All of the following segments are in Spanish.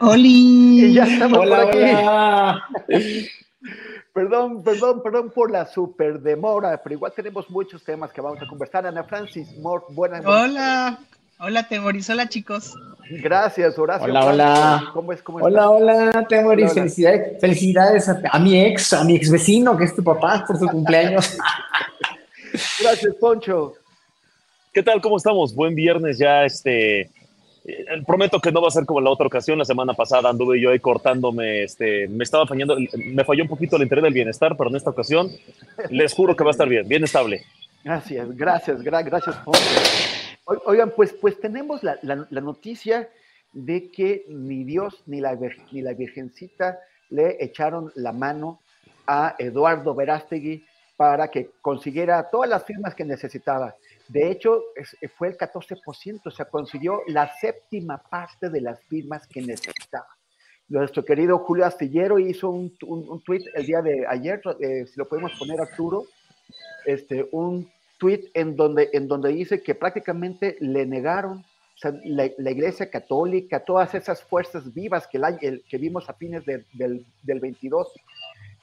¡Oli! Ya estamos hola, por aquí. hola. Perdón, perdón, perdón por la super demora, pero igual tenemos muchos temas que vamos a conversar. Ana Francis Mort, buenas Hola. Hola, Temoris. Hola, chicos. Gracias, Horacio. Hola, hola. ¿Cómo es? ¿Cómo Hola, estás? hola, Temoris, Hola, hola. felicidades, felicidades a, a mi ex, a mi ex vecino, que es tu papá, por su cumpleaños. Gracias, Poncho. ¿Qué tal? ¿Cómo estamos? Buen viernes ya, este... eh, Prometo que no va a ser como la otra ocasión. La semana pasada anduve yo ahí cortándome, este, me estaba fallando, me falló un poquito el interés del bienestar, pero en esta ocasión les juro que va a estar bien, bien estable. Gracias, gracias, gra- gracias, Oigan, pues, pues tenemos la, la- la noticia de que ni Dios ni la, ni la Virgencita le echaron la mano a Eduardo Verástegui para que consiguiera todas las firmas que necesitaba. De hecho, es- fue el 14%, o sea, consiguió la séptima parte de las firmas que necesitaba. Nuestro querido Julio Astillero hizo un, un, tweet el día de ayer, eh, si lo podemos poner Arturo, este, un tweet en donde, en donde dice que prácticamente le negaron la, la Iglesia Católica, todas esas fuerzas vivas que, la- el- que vimos a fines de- del, del 22,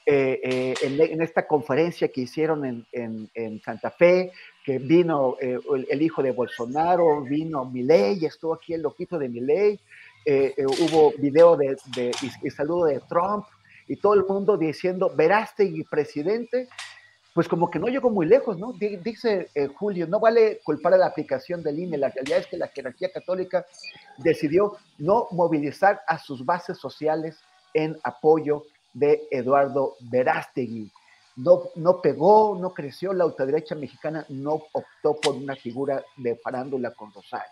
eh, eh, en, esta conferencia que hicieron en, en- Santa Fe, que vino eh, el, hijo de Bolsonaro, vino Milei, estuvo aquí el loquito de Milei, hubo video de, y, y saludo de Trump, y todo el mundo diciendo, Verástegui presidente, pues como que no llegó muy lejos, ¿no? Di- Dice Julio, no vale culpar a la aplicación del INE, la realidad es que la jerarquía católica decidió no movilizar a sus bases sociales en apoyo de Eduardo Verástegui. No, no pegó, no creció, la ultraderecha mexicana no optó por una figura de farándula con Rosario.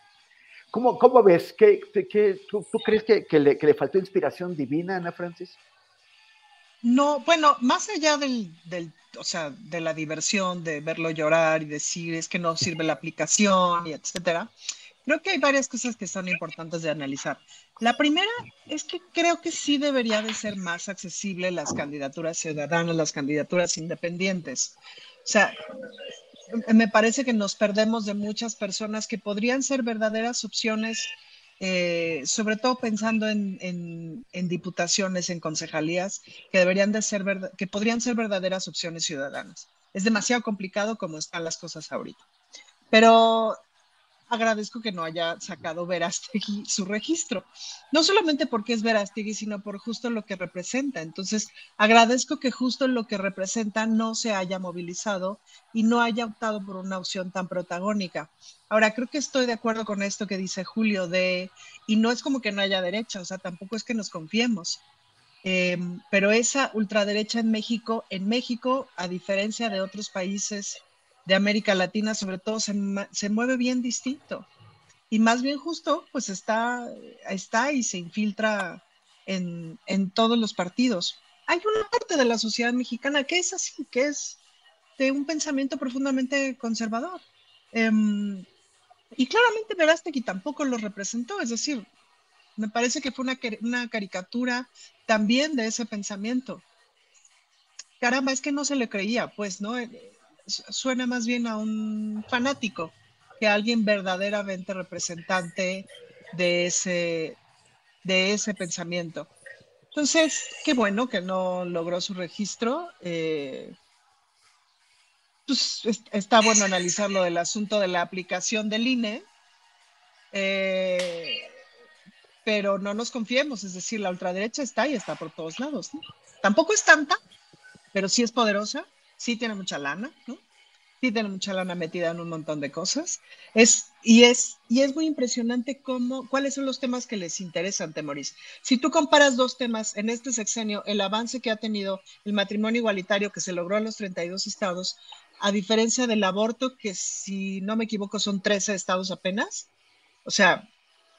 ¿Cómo, cómo ves? ¿Qué, qué- tú, tú crees que, que le, que le faltó inspiración divina, Ana Francis? No, bueno, más allá del, del, o sea, de la diversión, de verlo llorar y decir es que no sirve la aplicación y etcétera, creo que hay varias cosas que son importantes de analizar. La primera es que creo que sí debería de ser más accesible las candidaturas ciudadanas, las candidaturas independientes. O sea, me parece que nos perdemos de muchas personas que podrían ser verdaderas opciones, eh, sobre todo pensando en, en- en diputaciones, en concejalías, que deberían de ser, verda- que podrían ser verdaderas opciones ciudadanas. Es demasiado complicado como están las cosas ahorita. Pero agradezco que no haya sacado Verástegui su registro. No solamente porque es Verástegui, sino por justo lo que representa. Entonces, agradezco que justo lo que representa no se haya movilizado y no haya optado por una opción tan protagónica. Ahora, creo que estoy de acuerdo con esto que dice Julio de, y no es como que no haya derecha, o sea, tampoco es que nos confiemos. Eh, pero esa ultraderecha en México, en México, a diferencia de otros países de América Latina, sobre todo, se, se mueve bien distinto. Y más bien justo, pues está, está y se infiltra en, en todos los partidos. Hay una parte de la sociedad mexicana que es así, que es de un pensamiento profundamente conservador. Em, y claramente Verástegui tampoco lo representó, es decir, me parece que fue una, una caricatura también de ese pensamiento. Caramba, es que no se le creía, pues, ¿no? Su- Suena más bien a un fanático. que alguien verdaderamente representante de ese, de ese pensamiento. Entonces, qué bueno que no logró su registro. Eh, pues está bueno analizar lo del asunto de la aplicación del INE, eh, pero no nos confiemos, es decir, la ultraderecha está y está por todos lados. Tampoco es tanta, pero sí es poderosa, sí tiene mucha lana, ¿no? sí tiene mucha lana metida en un montón de cosas. Es, y, es, y es muy impresionante cómo, cuáles son los temas que les interesan, Temoris. Si tú comparas dos temas en este sexenio, el avance que ha tenido el matrimonio igualitario que se logró en los 32 estados, a diferencia del aborto, que si no me equivoco son 13 estados apenas. O sea,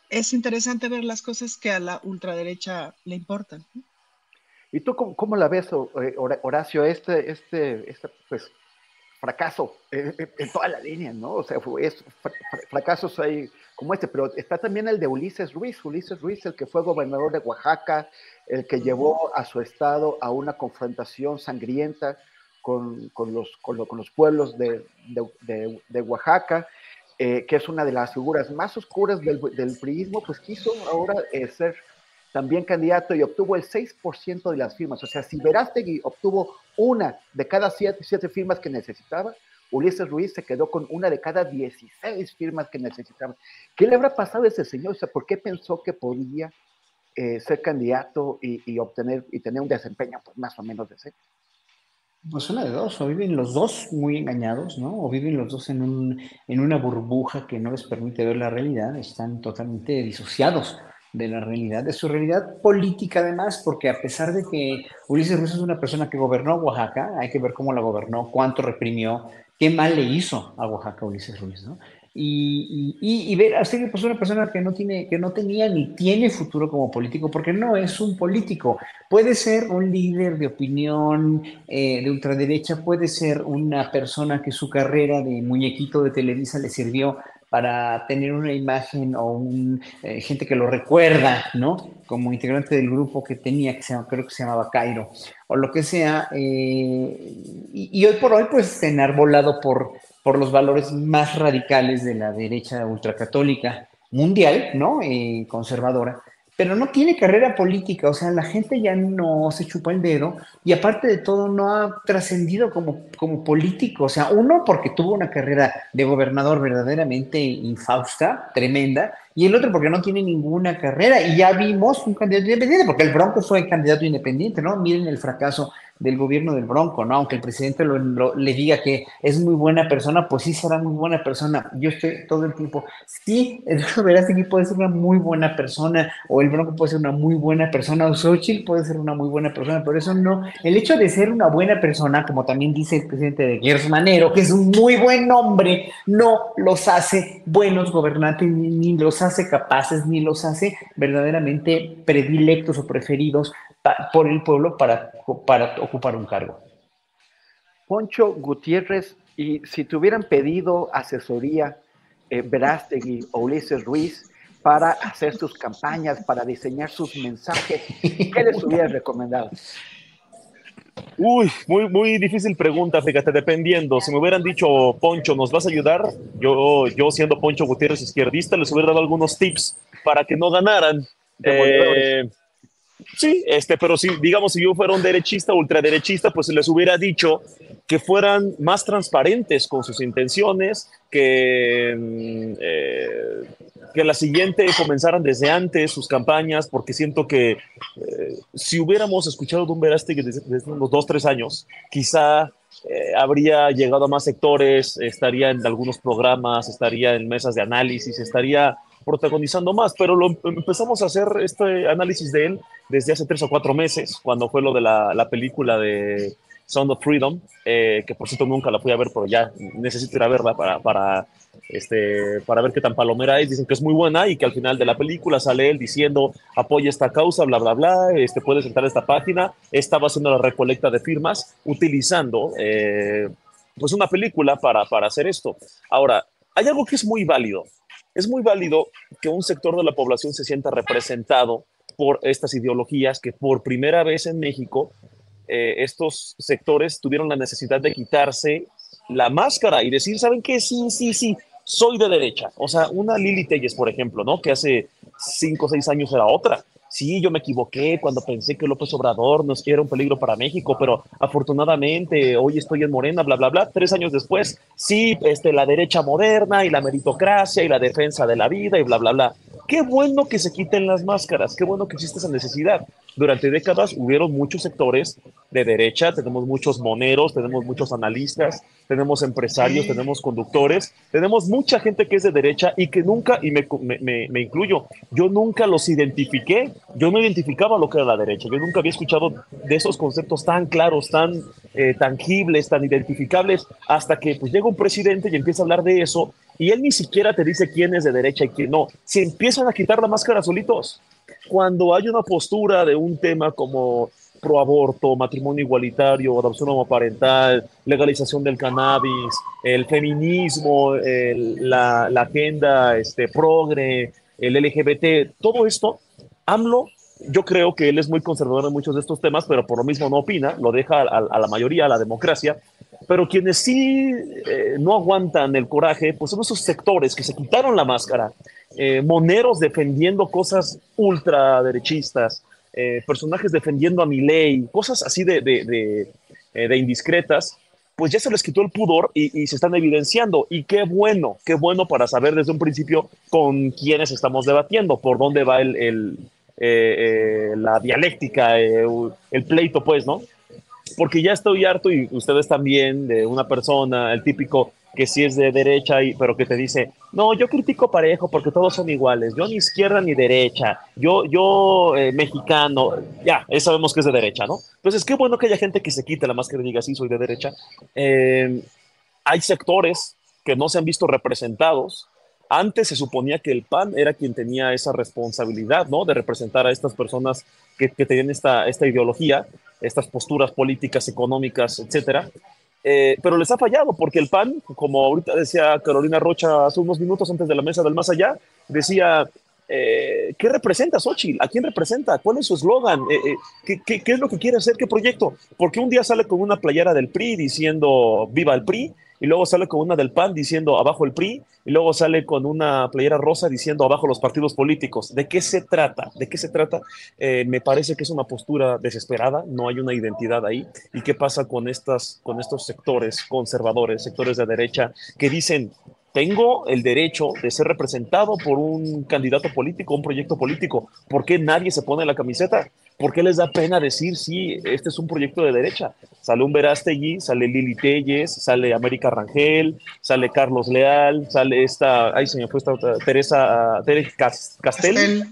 es interesante ver las cosas que a la ultraderecha le importan. ¿Y tú cómo, la ves, eh, Horacio, este, este, este pues, fracaso en, toda la línea, ¿no? O sea, es, fracasos hay como este, pero está también el de Ulises Ruiz, Ulises Ruiz, el que fue gobernador de Oaxaca, el que llevó a su estado a una confrontación sangrienta con, con, los, con, los, pueblos de, de, de, Oaxaca, eh, que es una de las figuras más oscuras del, del priismo, pues quiso ahora eh, ser también candidato y obtuvo el 6% de las firmas. O sea, si Verástegui obtuvo una de cada siete, firmas que necesitaba, Ulises Ruiz se quedó con una de cada 16 firmas que necesitaba. ¿Qué le habrá pasado a ese señor? O sea, ¿por qué pensó que podía eh, ser candidato y, y, obtener y tener un desempeño pues, más o menos decente? Pues una de dos, o viven los dos muy engañados, ¿no? O viven los dos en, un, en una burbuja que no les permite ver la realidad, están totalmente disociados de la realidad, de su realidad política además, porque a pesar de que Ulises Ruiz es una persona que gobernó Oaxaca, hay que ver cómo la gobernó, cuánto reprimió, qué mal le hizo a Oaxaca Ulises Ruiz, ¿no? y, y, ver, así que pues una persona que no tiene, que no tenía ni tiene futuro como político, porque no es un político. Puede ser un líder de opinión eh, de ultraderecha, puede ser una persona que su carrera de muñequito de Televisa le sirvió para tener una imagen o un, eh, gente que lo recuerda, ¿no? Como integrante del grupo que tenía, que se creo que se llamaba Cairo, o lo que sea. Eh, y, y, hoy por hoy, pues, enarbolado por por los valores más radicales de la derecha ultracatólica mundial, ¿no? Eh, conservadora, pero no tiene carrera política, o sea, la gente ya no se chupa el dedo y aparte de todo no ha trascendido como, como político, o sea, uno porque tuvo una carrera de gobernador verdaderamente infausta, tremenda, y el otro porque no tiene ninguna carrera y ya vimos un candidato independiente, porque el Bronco fue candidato independiente, ¿no? Miren el fracaso del gobierno del Bronco, ¿no? Aunque el presidente le diga que es muy buena persona, pues sí será muy buena persona. Yo estoy todo el tiempo, sí, verás que puede ser una muy buena persona, o el Bronco puede ser una muy buena persona, o Xochitl puede ser una muy buena persona, pero eso no. El hecho de ser una buena persona, como también dice el presidente de Gers Manero, que es un muy buen hombre, no los hace buenos gobernantes, ni los hace capaces, ni los hace verdaderamente predilectos o preferidos por el pueblo para, para ocupar un cargo. Poncho Gutiérrez, y si te hubieran pedido asesoría, eh, Verástegui o Ulises Ruiz, para hacer sus campañas, para diseñar sus mensajes, ¿qué les hubieras recomendado? Uy, muy, muy difícil pregunta, fíjate, dependiendo. Si me hubieran dicho, Poncho, ¿nos vas a ayudar? Yo, yo siendo Poncho Gutiérrez izquierdista, les hubiera dado algunos tips para que no ganaran. Eh, Sí, este, pero si, digamos, si yo fuera un derechista, ultraderechista, pues les hubiera dicho que fueran más transparentes con sus intenciones, que, mm, eh, que la siguiente comenzaran desde antes sus campañas, porque siento que eh, si hubiéramos escuchado un Verástegui desde, desde, unos dos, tres años, quizá eh, habría llegado a más sectores, estaría en algunos programas, estaría en mesas de análisis, estaría protagonizando más, pero lo empezamos a hacer este análisis de él desde hace tres o cuatro meses, cuando fue lo de la, la película de Sound of Freedom, eh, que por cierto nunca la fui a ver, pero ya necesito ir a verla para, para, este, para ver qué tan palomera es. Dicen que es muy buena y que al final de la película sale él diciendo apoya esta causa, bla, bla, bla, este, puedes entrar a esta página. Estaba haciendo la recolecta de firmas utilizando eh, pues una película para, para hacer esto. Ahora, hay algo que es muy válido es muy válido que un sector de la población se sienta representado por estas ideologías que por primera vez en México eh, estos sectores tuvieron la necesidad de quitarse la máscara y decir, ¿saben qué? Sí, sí, sí, soy de derecha. O sea, una Lili Telles, por ejemplo, ¿no? Que hace cinco o seis años era otra. Sí, yo me equivoqué cuando pensé que López Obrador no era un peligro para México, pero afortunadamente hoy estoy en Morena, bla, bla, bla. Tres años después, sí, este, la derecha moderna y la meritocracia y la defensa de la vida y bla, bla, bla. Qué bueno que se quiten las máscaras, qué bueno que existe esa necesidad. Durante décadas hubieron muchos sectores de derecha, tenemos muchos moneros, tenemos muchos analistas, tenemos empresarios, tenemos conductores, tenemos mucha gente que es de derecha y que nunca, y me, me, me, incluyo, yo nunca los identifiqué, yo no identificaba lo que era la derecha, yo nunca había escuchado de esos conceptos tan claros, tan eh, tangibles, tan identificables, hasta que pues llega un presidente y empieza a hablar de eso y él ni siquiera te dice quién es de derecha y quién no, se empiezan a quitar la máscara solitos. Cuando hay una postura de un tema como proaborto, matrimonio igualitario, adopción homoparental, legalización del cannabis, el feminismo, la, agenda este, progre, el LGBT, todo esto, AMLO, yo creo que él es muy conservador en muchos de estos temas, pero por lo mismo no opina, lo deja a, la mayoría, a la democracia, pero quienes sí eh, no aguantan el coraje, pues son esos sectores que se quitaron la máscara, eh, moneros defendiendo cosas ultraderechistas, eh, personajes defendiendo a ley, cosas así de, de, eh, indiscretas, pues ya se les quitó el pudor y, se están evidenciando. Y qué bueno, qué bueno para saber desde un principio con quiénes estamos debatiendo, por dónde va el, la dialéctica, el pleito, pues, ¿no? Porque ya estoy harto y ustedes también de una persona, el típico que sí es de derecha, y, pero que te dice, no, yo critico parejo porque todos son iguales, yo ni izquierda ni derecha, yo, yo eh, mexicano, ya, sabemos que es de derecha, ¿no? Entonces, qué bueno que haya gente que se quite la máscara y diga, sí, soy de derecha. Eh, hay sectores que no se han visto representados. Antes se suponía que el PAN era quien tenía esa responsabilidad, ¿no? De representar a estas personas que, que tenían esta, esta ideología, estas posturas políticas, económicas, etcétera. Eh, pero les ha fallado porque el PAN, como ahorita decía Carolina Rocha hace unos minutos antes de la mesa del más allá, decía, eh, ¿qué representa Xochitl? ¿A quién representa? ¿Cuál es su eslogan? Eh, ¿qué, qué, qué, es lo que quiere hacer? ¿Qué proyecto? Porque un día sale con una playera del PRI diciendo viva el PRI y luego sale con una del PAN diciendo abajo el PRI, y luego sale con una playera rosa diciendo abajo los partidos políticos. ¿De qué se trata? ¿De qué se trata? Eh, me parece que es una postura desesperada, no hay una identidad ahí. ¿Y qué pasa con, estas, con estos sectores conservadores, sectores de derecha, que dicen, tengo el derecho de ser representado por un candidato político, un proyecto político. ¿Por qué nadie se pone la camiseta? ¿Por qué les da pena decir, sí, este es un proyecto de derecha? Sale un Verástegui, sale Lili Telles, sale América Rangel, sale Carlos Leal, sale esta, ay, se me fue esta otra, Teresa, Teresa Castel,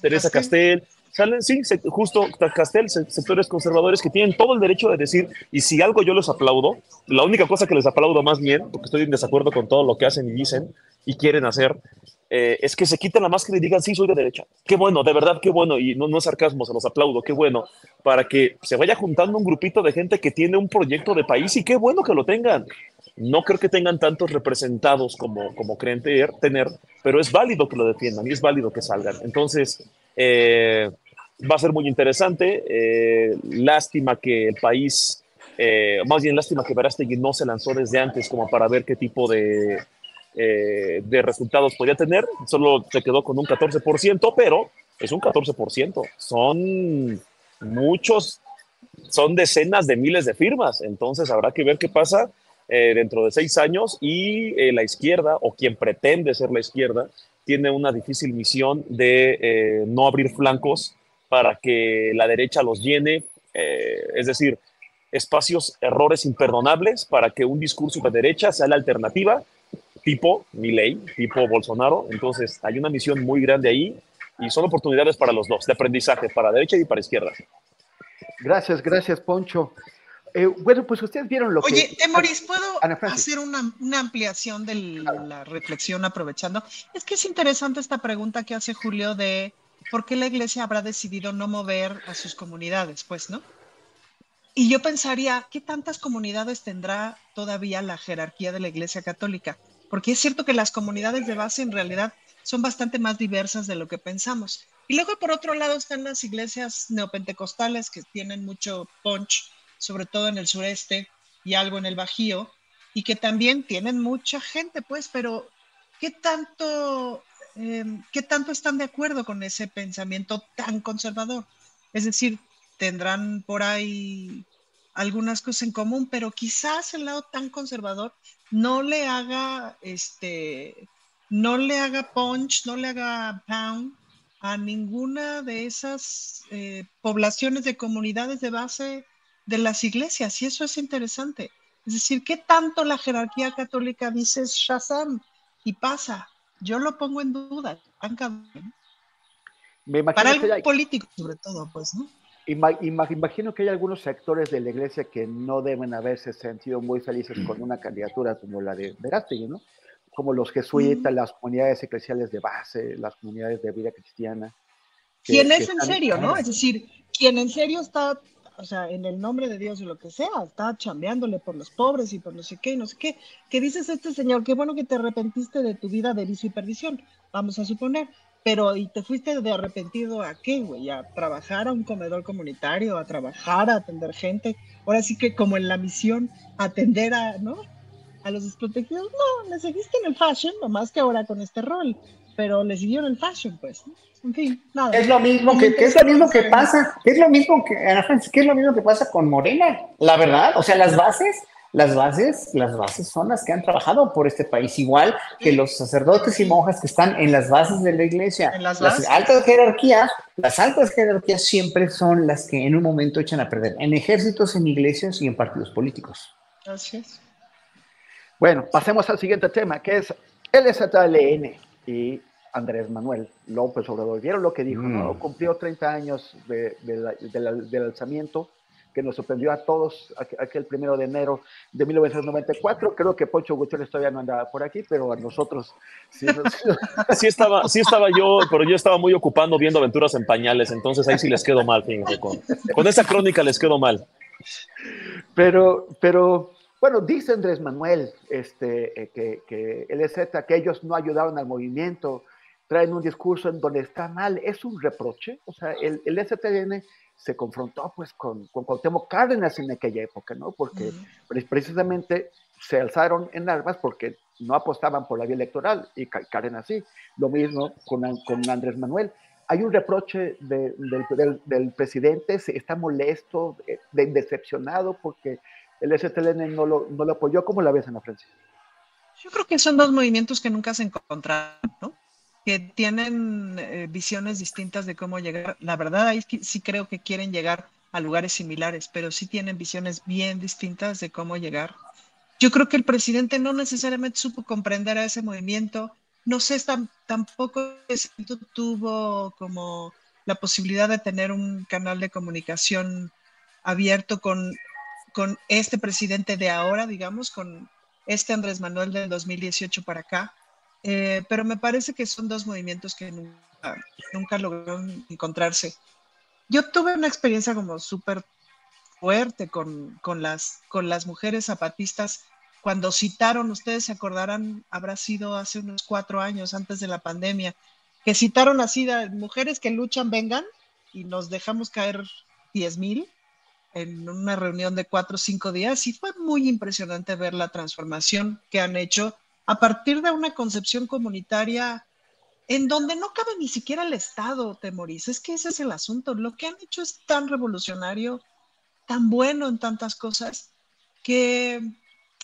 Teresa Castel. Salen, sí, justo Castel, sectores conservadores que tienen todo el derecho de decir, y si algo yo les aplaudo, la única cosa que les aplaudo más bien, porque estoy en desacuerdo con todo lo que hacen y dicen y quieren hacer, eh, es que se quiten la máscara y digan, sí, soy de derecha. Qué bueno, de verdad, qué bueno, y no, no es sarcasmo, se los aplaudo, qué bueno, para que se vaya juntando un grupito de gente que tiene un proyecto de país y qué bueno que lo tengan. No creo que tengan tantos representados como, como creen tener, pero es válido que lo defiendan y es válido que salgan. Entonces, eh, va a ser muy interesante. Eh, lástima que el país, más bien lástima que Verástegui no se lanzó desde antes como para ver qué tipo de, eh, de resultados podía tener. Solo se quedó con un 14%, pero es un 14%. Son muchos, son decenas de miles de firmas. Entonces habrá que ver qué pasa dentro de seis años y la izquierda o quien pretende ser la izquierda tiene una difícil misión de no abrir flancos para que la derecha los llene, eh, es decir, espacios, errores imperdonables para que un discurso de derecha sea la alternativa, tipo Milei, tipo Bolsonaro. Entonces, hay una misión muy grande ahí y son oportunidades para los dos, de aprendizaje, para derecha y para izquierda. Gracias, gracias, Poncho. Eh, bueno, pues ustedes vieron lo que... Oye, Temoris, ¿puedo hacer una, una, ampliación de la reflexión aprovechando? Es que es interesante esta pregunta que hace Julio de ¿por qué la iglesia habrá decidido no mover a sus comunidades? Pues, ¿no? Y yo pensaría, ¿qué tantas comunidades tendrá todavía la jerarquía de la iglesia católica? Porque es cierto que las comunidades de base en realidad son bastante más diversas de lo que pensamos. Y luego, por otro lado, están las iglesias neopentecostales que tienen mucho punch, sobre todo en el sureste y algo en el Bajío, y que también tienen mucha gente, pues, pero ¿qué tanto, em, ¿qué tanto están de acuerdo con ese pensamiento tan conservador? Es decir, tendrán por ahí algunas cosas en común, pero quizás el lado tan conservador no le haga, este, no le haga punch, no le haga pound a ninguna de esas eh, poblaciones de comunidades de base de las iglesias. Y eso es interesante. Es decir, ¿qué tanto la jerarquía católica dice Shazam y pasa? Yo lo pongo en duda. Para el político, sobre todo, pues, ¿no? Imagino que hay algunos sectores de la iglesia que no deben haberse sentido muy felices con una candidatura como la de Verástegui, ¿no? Como los jesuitas, las comunidades eclesiales de base, las comunidades de vida cristiana. ¿Quién es en serio, no? Es decir, quien en serio está, o sea, en el nombre de Dios y lo que sea, está chambeándole por los pobres y por no sé qué y no sé qué. ¿Qué dices este señor? Qué bueno que te arrepentiste de tu vida de vicio y perdición, vamos a suponer pero ¿y te fuiste de arrepentido a qué, güey? ¿A trabajar a un comedor comunitario, a trabajar, a atender gente? Ahora sí que como en la misión, atender a, ¿no? A los desprotegidos. No, le seguiste en el fashion, nomás que ahora con este rol, pero le siguieron el fashion, pues. En fin, nada. Es lo mismo que, es lo mismo que pasa, es lo mismo que, ¿qué es lo mismo que pasa con Morena, la verdad, o sea, las bases las bases, las bases son las que han trabajado por este país, igual que los sacerdotes y monjas que están en las bases de la iglesia. ¿En las, altas jerarquías, las altas jerarquías siempre son las que en un momento echan a perder, en ejércitos, en iglesias y en partidos políticos. Así es. Bueno, pasemos al siguiente tema, que es el STLN y Andrés Manuel López Obrador. ¿Vieron lo que dijo? ¿no? Mm. Cumplió 30 años del alzamiento que nos sorprendió a todos aquel primero de enero de 1994. Creo que Poncho Gutiérrez todavía no andaba por aquí, pero a nosotros sí, sí, estaba, sí estaba yo, pero yo estaba muy ocupando viendo aventuras en pañales, entonces ahí sí les quedo mal, fíjense, con, con esa crónica les quedo mal. Pero, pero bueno, dice Andrés Manuel este, eh, que, que el EZ, que ellos no ayudaron al movimiento, traen un discurso en donde está mal, es un reproche, o sea, el, el EZN se confrontó pues con, con Cuauhtémoc Cárdenas en aquella época, ¿no? Porque precisamente se alzaron en armas porque no apostaban por la vía electoral y Cárdenas sí. Lo mismo con, con Andrés Manuel. Hay un reproche del, del, presidente, se está molesto, de, decepcionado porque el STLN no lo, no lo apoyó. ¿Cómo la ves, Ana Francia? Yo creo que son dos movimientos que nunca se encontraron, ¿no? Que tienen eh, visiones distintas de cómo llegar. La verdad, ahí sí creo que quieren llegar a lugares similares, pero sí tienen visiones bien distintas de cómo llegar. Yo creo que el presidente no necesariamente supo comprender a ese movimiento. No sé, tampoco tuvo como la posibilidad de tener un canal de comunicación abierto con, con este presidente de ahora, digamos, con este Andrés Manuel del 2018 para acá. Eh, pero me parece que son dos movimientos que nunca, lograron encontrarse. Yo tuve una experiencia como súper fuerte con, con, las, con las mujeres zapatistas cuando citaron, ustedes se acordarán, habrá sido hace unos cuatro años antes de la pandemia, que citaron así de mujeres que luchan, vengan, y nos dejamos caer diez mil en una reunión de cuatro o cinco días, y fue muy impresionante ver la transformación que han hecho a partir de una concepción comunitaria en donde no cabe ni siquiera el Estado, Temoris. Es que ese es el asunto. Lo que han hecho es tan revolucionario, tan bueno en tantas cosas, que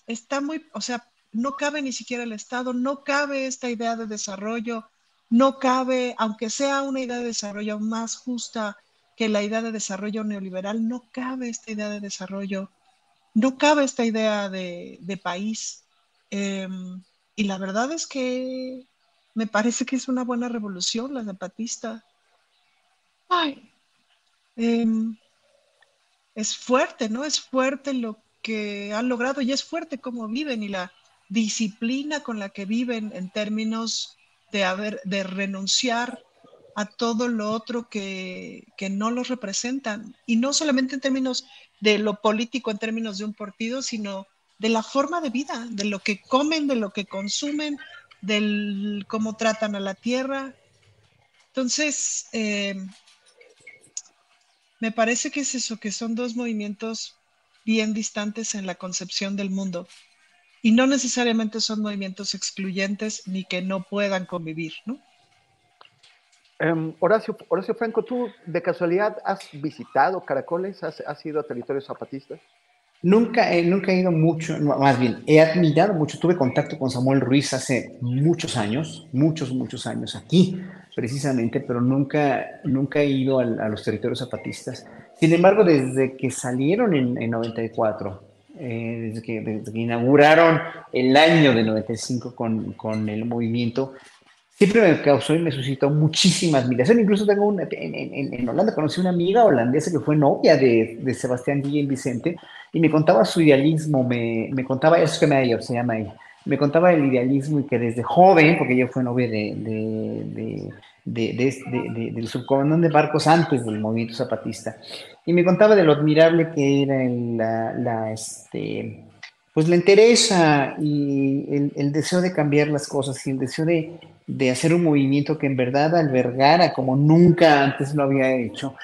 está muy, o sea, no cabe ni siquiera el Estado, no cabe esta idea de desarrollo, no cabe, aunque sea una idea de desarrollo más justa que la idea de desarrollo neoliberal, no cabe esta idea de desarrollo, no cabe esta idea de, país. Em, y la verdad es que me parece que es una buena revolución la zapatista. Ay, em, es fuerte, ¿no? Es fuerte lo que han logrado y es fuerte cómo viven y la disciplina con la que viven en términos de, haber, de renunciar a todo lo otro que, que no los representan. Y no solamente en términos de lo político, en términos de un partido, sino de la forma de vida, de lo que comen, de lo que consumen, del cómo tratan a la tierra. Entonces, eh, me parece que es eso, que son dos movimientos bien distantes en la concepción del mundo. y no necesariamente son movimientos excluyentes ni que no puedan convivir, ¿no? Em, Horacio, Horacio Franco, ¿tú de casualidad has visitado Caracoles? ¿Has, has ido a territorios zapatistas? Nunca, nunca he ido mucho, más bien, he admirado mucho, tuve contacto con Samuel Ruiz hace muchos años, muchos, muchos años aquí, precisamente, pero nunca, nunca he ido a, los territorios zapatistas. Sin embargo, desde que salieron en, en 94, eh, desde, que, desde, que, inauguraron el año de 95 con, con el movimiento, siempre me causó y me suscitó muchísima admiración. Incluso tengo una, en, en, Holanda conocí una amiga holandesa que fue novia de, de Sebastián Guillén Vicente y me contaba su idealismo, me, me contaba, eso que me se llama ella, me contaba el idealismo y que desde joven, porque ella fue novia de, de, de, del subcomandante barcos antes del movimiento zapatista, y me contaba de lo admirable que era la, la este, pues la interesa y el, el, deseo de cambiar las cosas y el deseo de, de hacer un movimiento que en verdad albergara como nunca antes lo había hecho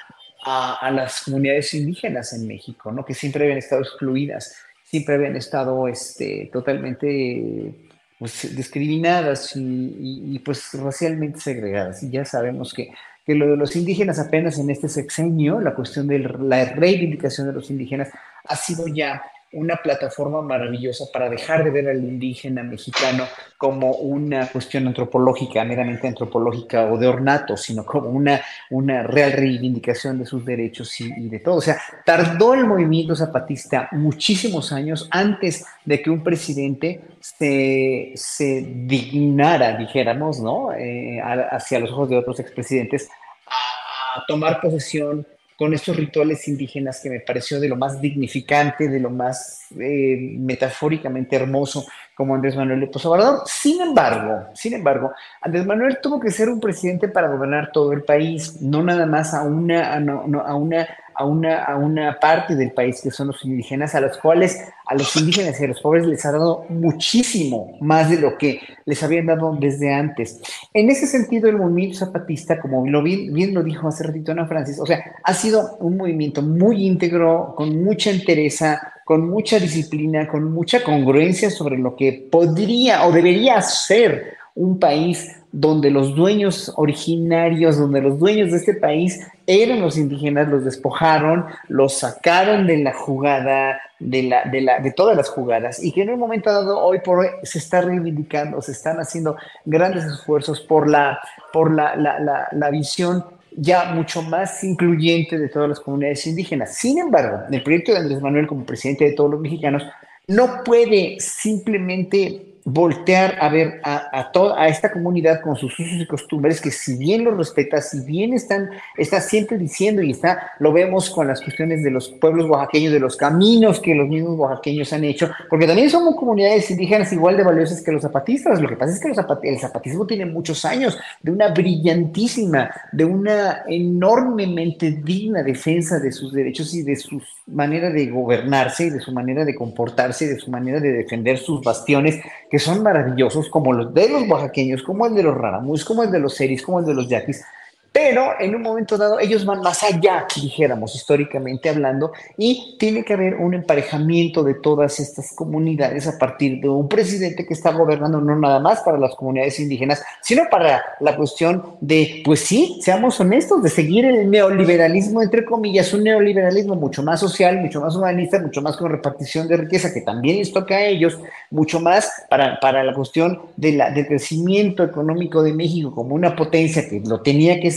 a, las comunidades indígenas en México, ¿no? que siempre habían estado excluidas, siempre habían estado este, totalmente pues, discriminadas y, pues racialmente segregadas. Y ya sabemos que, que lo de los indígenas apenas en este sexenio, la cuestión de la reivindicación de los indígenas ha sido ya una plataforma maravillosa para dejar de ver al indígena mexicano como una cuestión antropológica, meramente antropológica o de ornato, sino como una, una real reivindicación de sus derechos y, de todo. O sea, tardó el movimiento zapatista muchísimos años antes de que un presidente se, se dignara, dijéramos, ¿no? Eh, hacia los ojos de otros expresidentes, a tomar posesión con estos rituales indígenas que me pareció de lo más dignificante, de lo más eh, metafóricamente hermoso como Andrés Manuel López Obrador. Sin embargo, sin embargo, Andrés Manuel tuvo que ser un presidente para gobernar todo el país, no nada más a una, a, no, a una a una, a una parte del país que son los indígenas, a los cuales a los indígenas y a los pobres les ha dado muchísimo más de lo que les habían dado desde antes. En ese sentido, el movimiento zapatista, como lo bien, bien lo dijo hace ratito Ana Francis, o sea, ha sido un movimiento muy íntegro, con mucha entereza, con mucha disciplina, con mucha congruencia sobre lo que podría o debería ser un país donde los dueños originarios, donde los dueños de este país eran los indígenas, los despojaron, los sacaron de la jugada, de, la, de, la, de todas las jugadas, y que en un momento dado, hoy por hoy, se está reivindicando, se están haciendo grandes esfuerzos por la, por la, la, la visión ya mucho más incluyente de todas las comunidades indígenas. Sin embargo, el proyecto de Andrés Manuel como presidente de todos los mexicanos no puede simplemente voltear a ver a, toda a esta comunidad con sus usos y costumbres que si bien los respeta, si bien están, está siempre diciendo y está, lo vemos con las cuestiones de los pueblos oaxaqueños, de los caminos que los mismos oaxaqueños han hecho, porque también somos comunidades indígenas igual de valiosas que los zapatistas. Lo que pasa es que el zapatismo tiene muchos años de una brillantísima, de una enormemente digna defensa de sus derechos y de su manera de gobernarse y de su manera de comportarse de su manera de defender sus bastiones que son maravillosos, como los de los oaxaqueños, como el de los rarámus, como el de los seris, como el de los yaquis, pero en un momento dado ellos van más allá, dijéramos, históricamente hablando, y tiene que haber un emparejamiento de todas estas comunidades a partir de un presidente que está gobernando no nada más para las comunidades indígenas, sino para la cuestión de, pues sí, seamos honestos, de seguir el neoliberalismo, entre comillas, un neoliberalismo mucho más social, mucho más humanista, mucho más con repartición de riqueza, que también les toca a ellos, mucho más para, para la cuestión de la, del crecimiento económico de México como una potencia que lo tenía que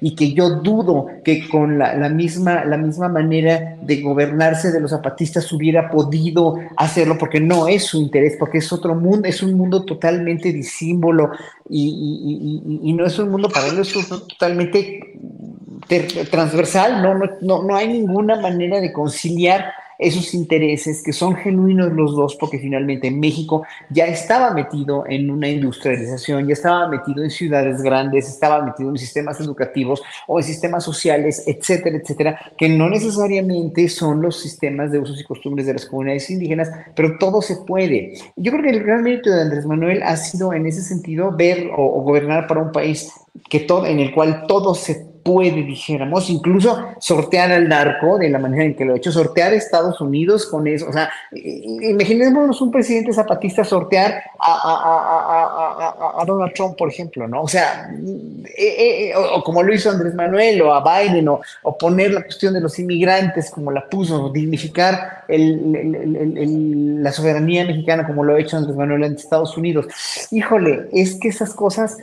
y que yo dudo que con la, misma, la misma manera de gobernarse de los zapatistas hubiera podido hacerlo, porque no es su interés, porque es otro mundo, es un mundo totalmente disímbolo y, y, no es un mundo para ellos, es totalmente transversal, no, no, no hay ninguna manera de conciliar esos intereses que son genuinos los dos, porque finalmente México ya estaba metido en una industrialización, ya estaba metido en ciudades grandes, estaba metido en sistemas educativos o en sistemas sociales, etcétera, etcétera, que no necesariamente son los sistemas de usos y costumbres de las comunidades indígenas, pero todo se puede. Yo creo que el gran mérito de Andrés Manuel ha sido en ese sentido ver o, gobernar para un país que todo, en el cual todo se puede, dijéramos, incluso sortear al narco de la manera en que lo ha hecho, sortear a Estados Unidos con eso. O sea, imaginémonos un presidente zapatista sortear a, Donald Trump, por ejemplo, ¿no? O sea, eh, eh, o, como lo hizo Andrés Manuel o a Biden, o, poner la cuestión de los inmigrantes como la puso, dignificar la soberanía mexicana como lo ha hecho Andrés Manuel en Estados Unidos. Híjole, es que esas cosas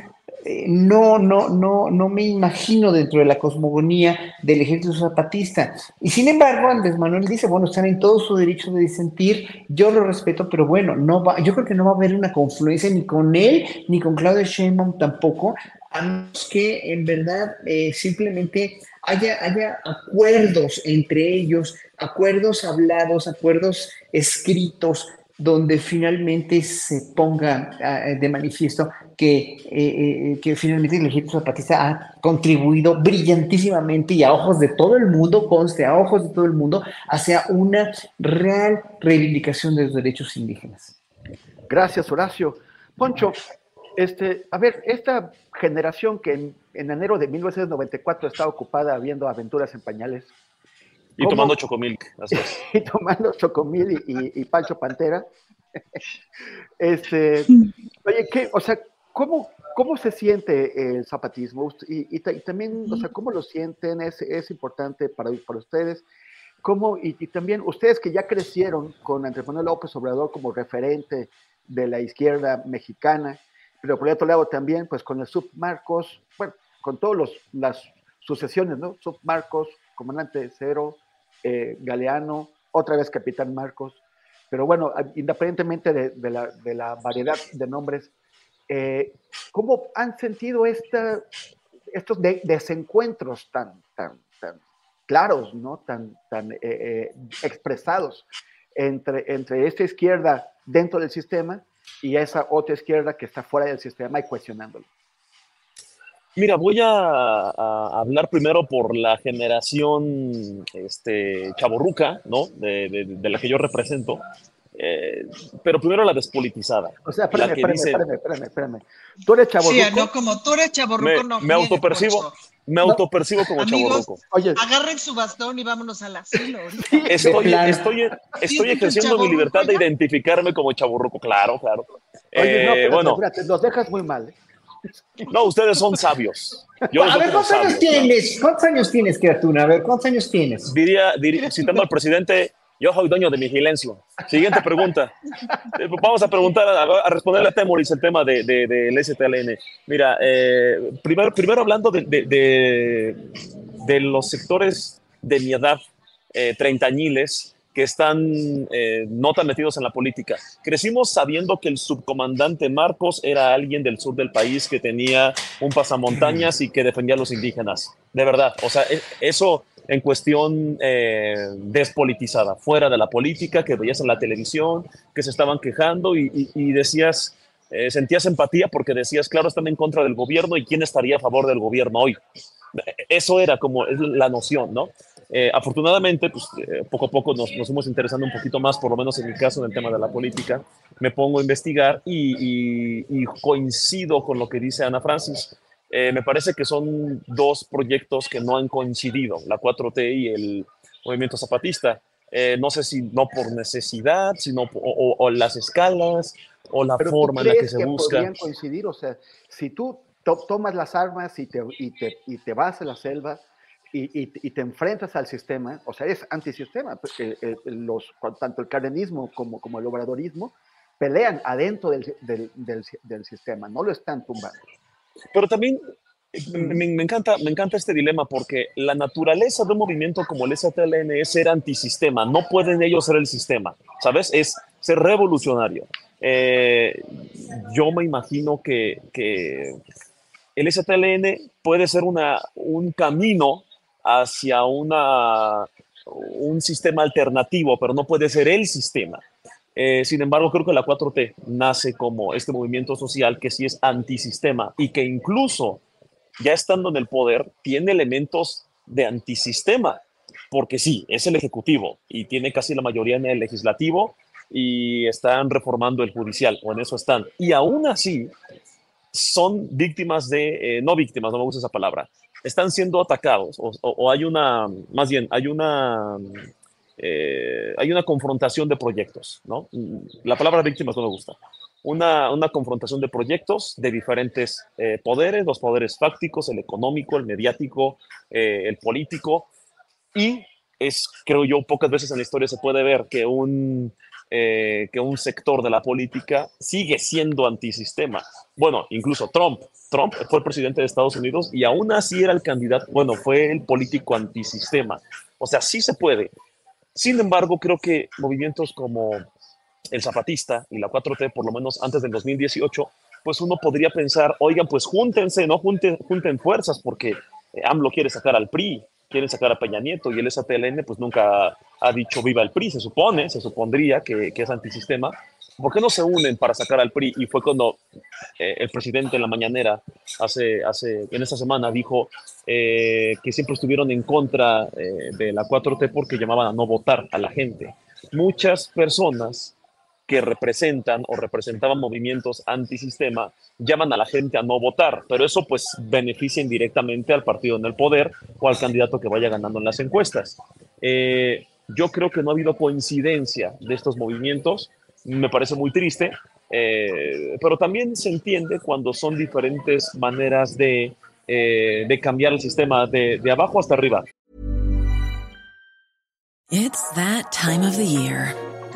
eh, no, no, no, no me imagino dentro de la cosmogonía del ejército zapatista. Y sin embargo, Andrés Manuel dice, bueno, están en todo su derecho de disentir, yo lo respeto, pero bueno, no va, yo creo que no va a haber una confluencia ni con él, ni con Claudio Sheinbaum tampoco, a menos que en verdad eh, simplemente haya, haya acuerdos entre ellos, acuerdos hablados, acuerdos escritos, donde finalmente se ponga ah, de manifiesto que, eh, eh, que finalmente el ejército zapatista ha contribuido brillantísimamente y a ojos de todo el mundo, conste, a ojos de todo el mundo, hacia una real reivindicación de los derechos indígenas. Gracias, Horacio. Poncho, este, a ver, esta generación que en, enero de 1994 está ocupada viendo aventuras en pañales, y tomando chocomilk. y tomando chocomil y, y, Pancho Pantera. este, oye, ¿qué, o sea, ¿cómo, cómo se siente el zapatismo? Y, y, también, o sea, ¿cómo lo sienten? Es, es importante para, para ustedes. ¿Cómo, y, también ustedes que ya crecieron con Andrés Manuel López Obrador como referente de la izquierda mexicana, pero por otro lado también, pues con el submarcos, bueno, con todas las sucesiones, ¿no? Submarcos, Comandante Cero, eh, Galeano, otra vez Capitán Marcos. Pero bueno, independientemente de, la, variedad de nombres, eh, ¿cómo han sentido esta, estos desencuentros tan, tan, tan claros, ¿no? tan, tan eh, expresados entre, entre esta izquierda dentro del sistema y esa otra izquierda que está fuera del sistema y cuestionándolo? Mira, voy a, hablar primero por la generación este, chaborruca, ¿no? De, la que yo represento. Eh, pero primero la despolitizada. O sea, espérame, espérame, espérame, espérame, Tú eres chaborruco. Sí, no, como tú eres chaborruco, me, no. Me autopercibo, me autopercibo como chaborruco. Oye, agarren su bastón y vámonos al asilo. Estoy, estoy, estoy ejerciendo mi libertad de identificarme como chaborruco, claro, claro. Oye, no, eh, bueno, espérate, nos dejas muy mal. ¿eh? No, ustedes son sabios. a ver, ¿cuántos años tienes? ¿Cuántos años tienes, criatura? A ver, ¿cuántos años tienes? Diría, citando al presidente, yo soy dueño de mi silencio. Siguiente pregunta. Eh, vamos a preguntar, a, responderle a Temoris el tema del de, de, STLN. Mira, eh, primero, primero hablando de, de, los sectores de mi edad, eh, treintañiles, que están eh, no tan metidos en la política. Crecimos sabiendo que el subcomandante Marcos era alguien del sur del país que tenía un pasamontañas y que defendía a los indígenas. De verdad, o sea, e, eso en cuestión eh, despolitizada, fuera de la política, que veías en la televisión, que se estaban quejando y, decías, eh, sentías empatía porque decías, claro, están en contra del gobierno y quién estaría a favor del gobierno hoy. Eso era como la noción, ¿no? Eh, afortunadamente, pues, eh, poco a poco nos, nos, fuimos interesando un poquito más, por lo menos en mi caso, en el tema de la política. Me pongo a investigar y, coincido con lo que dice Ana Francis. Eh, me parece que son dos proyectos que no han coincidido, la 4T y el movimiento zapatista. no sé si no por necesidad, sino o, las escalas o la forma en la que se que busca. Podrían coincidir, o sea, si tú tomas las armas y te, y te, y te vas a la selva, y, te enfrentas al sistema, o sea, es antisistema, porque pues, los, tanto el cardenismo como, como el obradorismo pelean adentro del, del, del, sistema, no lo están tumbando. Pero también me, me, encanta, me encanta este dilema porque la naturaleza de un movimiento como el STLN es ser antisistema, no pueden ellos ser el sistema, ¿sabes? Es ser revolucionario. Eh, yo me imagino que, que el STLN puede ser una, un camino hacia un sistema alternativo, pero no puede ser el sistema. Eh, sin embargo, creo que la 4T nace como este movimiento social que sí es antisistema y que incluso ya estando en el poder tiene elementos de antisistema, porque sí, es el Ejecutivo y tiene casi la mayoría en el Legislativo y están reformando el judicial, o en eso están. Y aún así, son víctimas de, eh, no víctimas, no me gusta esa palabra, están siendo atacados o, hay una, más bien, hay una, eh, hay una confrontación de proyectos, ¿no? La palabra víctimas no me gusta. Una, una confrontación de proyectos de diferentes eh, poderes, los poderes fácticos, el económico, el mediático, el político, y es, creo yo, pocas veces en la historia se puede ver que un, eh, que un sector de la política sigue siendo antisistema. Bueno, incluso Trump. Trump fue el presidente de Estados Unidos y aún así era el candidato, bueno, fue el político antisistema. O sea, sí se puede. Sin embargo, creo que movimientos como el Zapatista y la 4T, por lo menos antes del 2018, pues uno podría pensar, oigan, pues júntense, ¿no? Junten, junten fuerzas porque AMLO quiere sacar al PRI, quieren sacar a Peña Nieto y el STLN pues nunca ha dicho viva el PRI, se supone, se supondría que, que es antisistema. ¿Por qué no se unen para sacar al PRI? Y fue cuando eh, el presidente en la mañanera, hace, hace, en esta semana, dijo eh, que siempre estuvieron en contra eh, de la 4T porque llamaban a no votar a la gente. Muchas personas que representan o representaban movimientos antisistema llaman a la gente a no votar, pero eso pues beneficia indirectamente al partido en el poder o al candidato que vaya ganando en las encuestas. Eh, yo creo que no ha habido coincidencia de estos movimientos, me parece muy triste, eh, pero también se entiende cuando son diferentes maneras de, eh, de cambiar el sistema de, de abajo hasta arriba. It's that time of the year.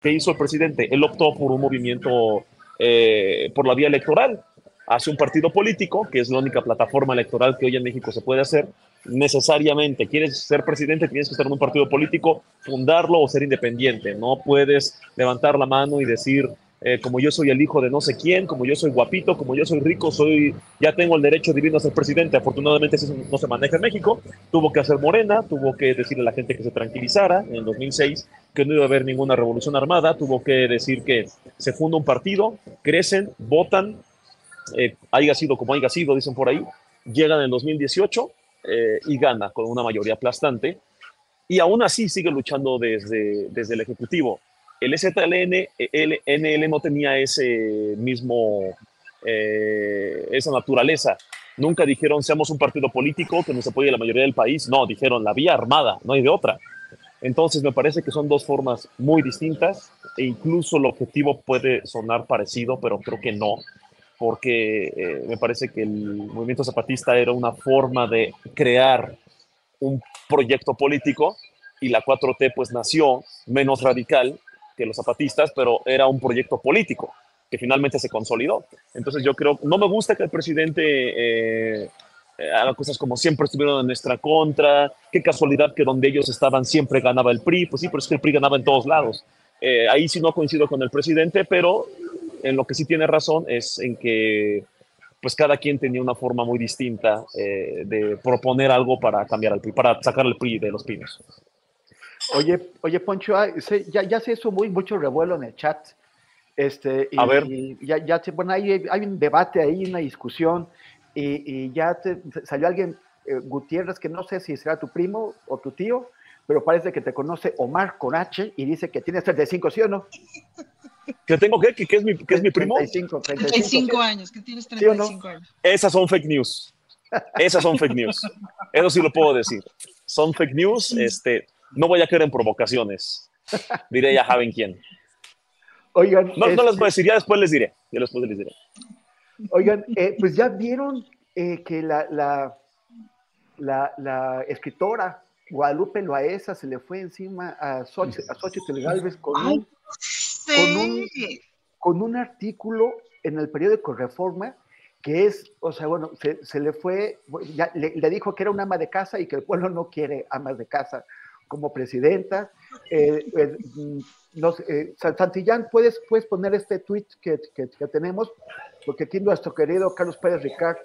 ¿Qué hizo el presidente? Él optó por un movimiento eh, por la vía electoral. Hace un partido político, que es la única plataforma electoral que hoy en México se puede hacer. Necesariamente, quieres ser presidente, tienes que estar en un partido político, fundarlo o ser independiente. No puedes levantar la mano y decir, eh, como yo soy el hijo de no sé quién, como yo soy guapito, como yo soy rico, soy, ya tengo el derecho divino a ser presidente. Afortunadamente eso no se maneja en México. Tuvo que hacer Morena, tuvo que decirle a la gente que se tranquilizara en el 2006, que no iba a haber ninguna revolución armada, tuvo que decir que se funda un partido, crecen, votan, eh, haya sido como haya sido, dicen por ahí, llegan en el 2018 eh, y gana con una mayoría aplastante. Y aún así sigue luchando desde, desde el Ejecutivo el STLN, el no tenía ese mismo, eh, esa naturaleza. Nunca dijeron seamos un partido político que nos apoye la mayoría del país. No, dijeron la vía armada, no hay de otra. Entonces me parece que son dos formas muy distintas e incluso el objetivo puede sonar parecido, pero creo que no, porque eh, me parece que el movimiento zapatista era una forma de crear un proyecto político y la 4T pues nació menos radical que los zapatistas, pero era un proyecto político que finalmente se consolidó. Entonces yo creo, no me gusta que el presidente eh, eh, haga cosas como siempre estuvieron en nuestra contra, qué casualidad que donde ellos estaban siempre ganaba el PRI, pues sí, pero es que el PRI ganaba en todos lados. Eh, ahí sí no coincido con el presidente, pero en lo que sí tiene razón es en que pues cada quien tenía una forma muy distinta de proponer algo para cambiar al PRI, para sacar el PRI de los pinos. Oye, oye, Poncho, ya, ya se hizo muy mucho revuelo en el chat. Este, y, a ver. ya, ya bueno, hay, hay un debate ahí, una discusión, y, ya salió alguien, eh, Gutiérrez, que no sé si será tu primo o tu tío, pero parece que te conoce Omar con H y dice que tienes 35, ¿sí o no? ¿Que tengo qué? ¿Que, es, mi, que es mi primo? 35, 35, años, que tienes 35 años. Esas son fake news. Esas son fake news. Eso sí lo puedo decir. Son fake news. Este, no voy a caer en provocaciones. Diré, ya saben quién. Oigan. No, no les voy a decir, ya después les diré. Ya después les diré. Oigan, eh, pues ya vieron eh, que la, la, la, escritora Guadalupe Loaesa se le fue encima a Xochitl, a Xochitl Galvez con un, con, un, con un artículo en el periódico Reforma que es, o sea, bueno, se, le fue, ya le, dijo que era una ama de casa y que el pueblo no quiere amas de casa como presidenta. Eh, eh, eh Santillán, ¿puedes, puedes poner este tweet que, que, tenemos, porque aquí nuestro querido Carlos Pérez Ricard,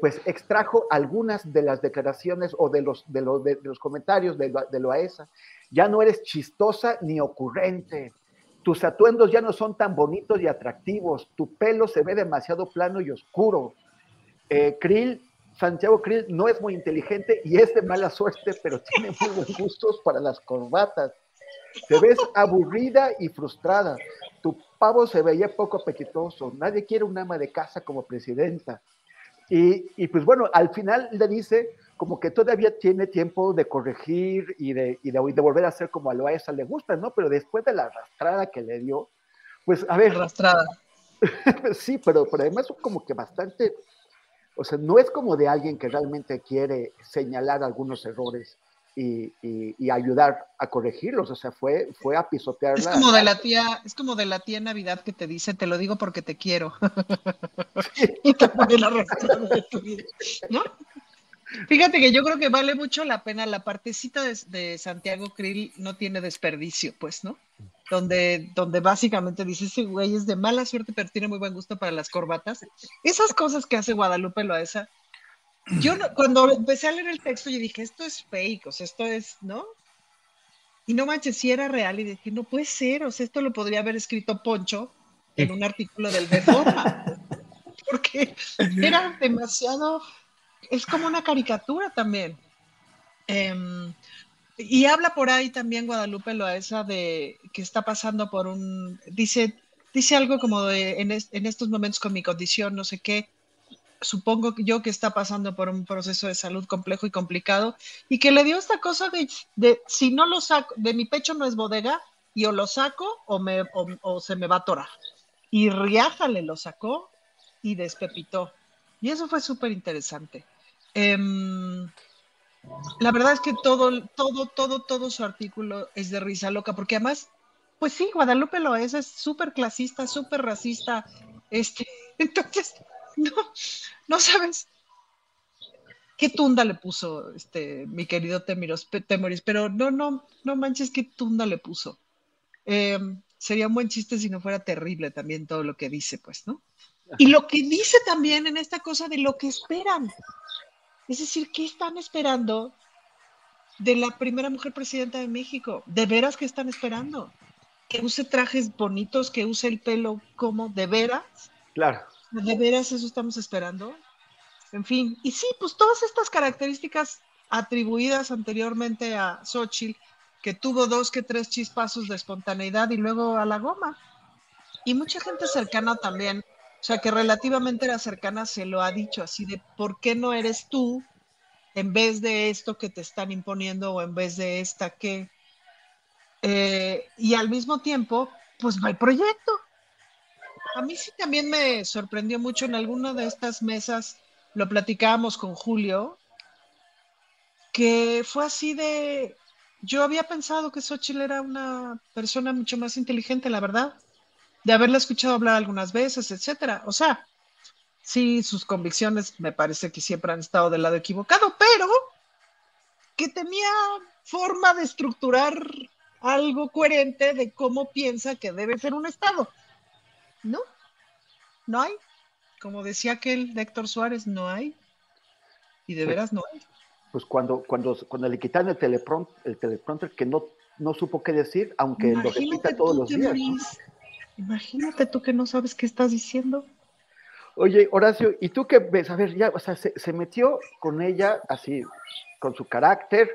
pues extrajo algunas de las declaraciones o de los, de los, de, los comentarios de, de Loaesa. Ya no eres chistosa ni ocurrente. Tus atuendos ya no son tan bonitos y atractivos. Tu pelo se ve demasiado plano y oscuro. Krill Santiago Krill no es muy inteligente y es de mala suerte, pero tiene muy buenos gustos para las corbatas. Te ves aburrida y frustrada. Tu pavo se veía poco apetitoso. Nadie quiere un ama de casa como presidenta. Y, pues bueno, al final le dice como que todavía tiene tiempo de corregir y de, y de, volver a hacer como a Loaesa le gusta, ¿no? Pero después de la arrastrada que le dio, pues a ver. Arrastrada. sí, pero, pero además como que bastante o sea, no es como de alguien que realmente quiere señalar algunos errores y, ayudar a corregirlos. O sea, fue, fue a pisotearla. Es como de la tía, es como de la tía Navidad que te dice, te lo digo porque te quiero. y te pone la de tu vida. ¿No? Fíjate que yo creo que vale mucho la pena, la partecita de, Santiago Krill no tiene desperdicio, pues, ¿no? Donde, donde básicamente dice, ese güey es de mala suerte, pero tiene muy buen gusto para las corbatas. Esas cosas que hace Guadalupe Loaesa, yo cuando empecé a leer el texto, yo dije, esto es fake, o sea, esto es, ¿no? Y no manches, si era real, y dije, no puede ser, o sea, esto lo podría haber escrito Poncho en un artículo del Reforma, porque era demasiado es como una caricatura también. Em, y habla por ahí también Guadalupe Loaesa de que está pasando por un, dice, dice algo como de en, estos momentos con mi condición, no sé qué, supongo yo que está pasando por un proceso de salud complejo y complicado y que le dio esta cosa de, si no lo saco, de mi pecho no es bodega y o lo saco o, se me va a atorar. Y Riájale lo sacó y despepitó. Y eso fue súper interesante. Em, la verdad es que todo, todo, todo, todo su artículo es de risa loca, porque además, pues sí, Guadalupe lo es, es súper clasista, súper racista. Este, entonces, no, no sabes qué tunda le puso este, mi querido Temiros, Temoris, pero no, no, no manches qué tunda le puso. Em, sería un buen chiste si no fuera terrible también todo lo que dice, pues, ¿no? Y lo que dice también en esta cosa de lo que esperan. Es decir, ¿qué están esperando de la primera mujer presidenta de México? ¿De veras que están esperando? ¿Que use trajes bonitos, que use el pelo como de veras? Claro. ¿De veras eso estamos esperando? En fin, y sí, pues todas estas características atribuidas anteriormente a Xochitl, que tuvo dos que tres chispazos de espontaneidad y luego a la goma. Y mucha gente cercana también o sea, que relativamente era cercana se lo ha dicho así de, ¿por qué no eres tú en vez de esto que te están imponiendo o en vez de esta que... Eh, y al mismo tiempo, pues no hay proyecto. A mí sí también me sorprendió mucho en alguna de estas mesas, lo platicábamos con Julio, que fue así de, yo había pensado que Xochitl era una persona mucho más inteligente, la verdad de haberla escuchado hablar algunas veces, etcétera. O sea, sí, sus convicciones me parece que siempre han estado del lado equivocado, pero que tenía forma de estructurar algo coherente de cómo piensa que debe ser un Estado. ¿No? No hay. Como decía aquel Héctor Suárez, no hay. Y de pues veras no hay. Pues cuando, cuando, cuando le quitaron el, teleprompter, el teleprompter que no, no supo qué decir, aunque lo repita todos los días. Imagínate tú que no sabes qué estás diciendo. Oye, Horacio, ¿y tú qué ves? A ver, ya, o sea, se, metió con ella así, con su carácter,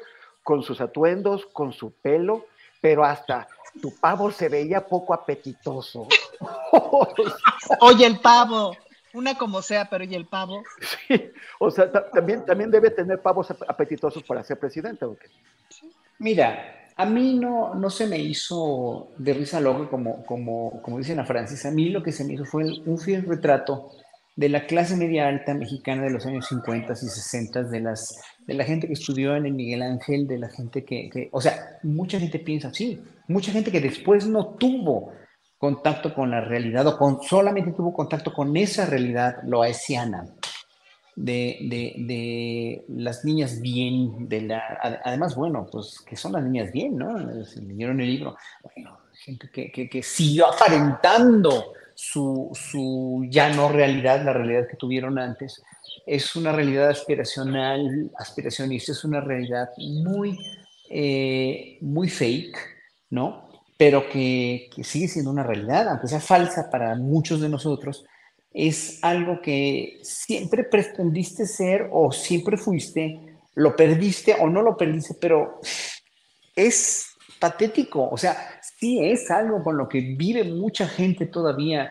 con sus atuendos, con su pelo, pero hasta tu pavo se veía poco apetitoso. oye, el pavo, una como sea, pero ¿y el pavo? Sí, o sea, también, también debe tener pavos apetitosos para ser presidente, ¿o qué? Mira, a mí no, no se me hizo de risa loca como, como, como dicen a Francis. A mí lo que se me hizo fue un fiel retrato de la clase media alta mexicana de los años 50 y 60, de, las, de la gente que estudió en el Miguel Ángel, de la gente que, o sea, mucha gente piensa así, mucha gente que después no tuvo contacto con la realidad o con, solamente tuvo contacto con esa realidad loesiana de, de, de, las niñas bien, de la, además, bueno, pues que son las niñas bien, ¿no? Leyeron el libro, bueno, gente que, que, que siguió aparentando su, su, ya no realidad, la realidad que tuvieron antes, es una realidad aspiracional, aspiracionista, es una realidad muy, eh, muy fake, ¿no? pero que, sigue siendo una realidad, aunque sea falsa para muchos de nosotros, es algo que siempre pretendiste ser o siempre fuiste, lo perdiste o no lo perdiste, pero es patético, o sea, sí es algo con lo que vive mucha gente todavía,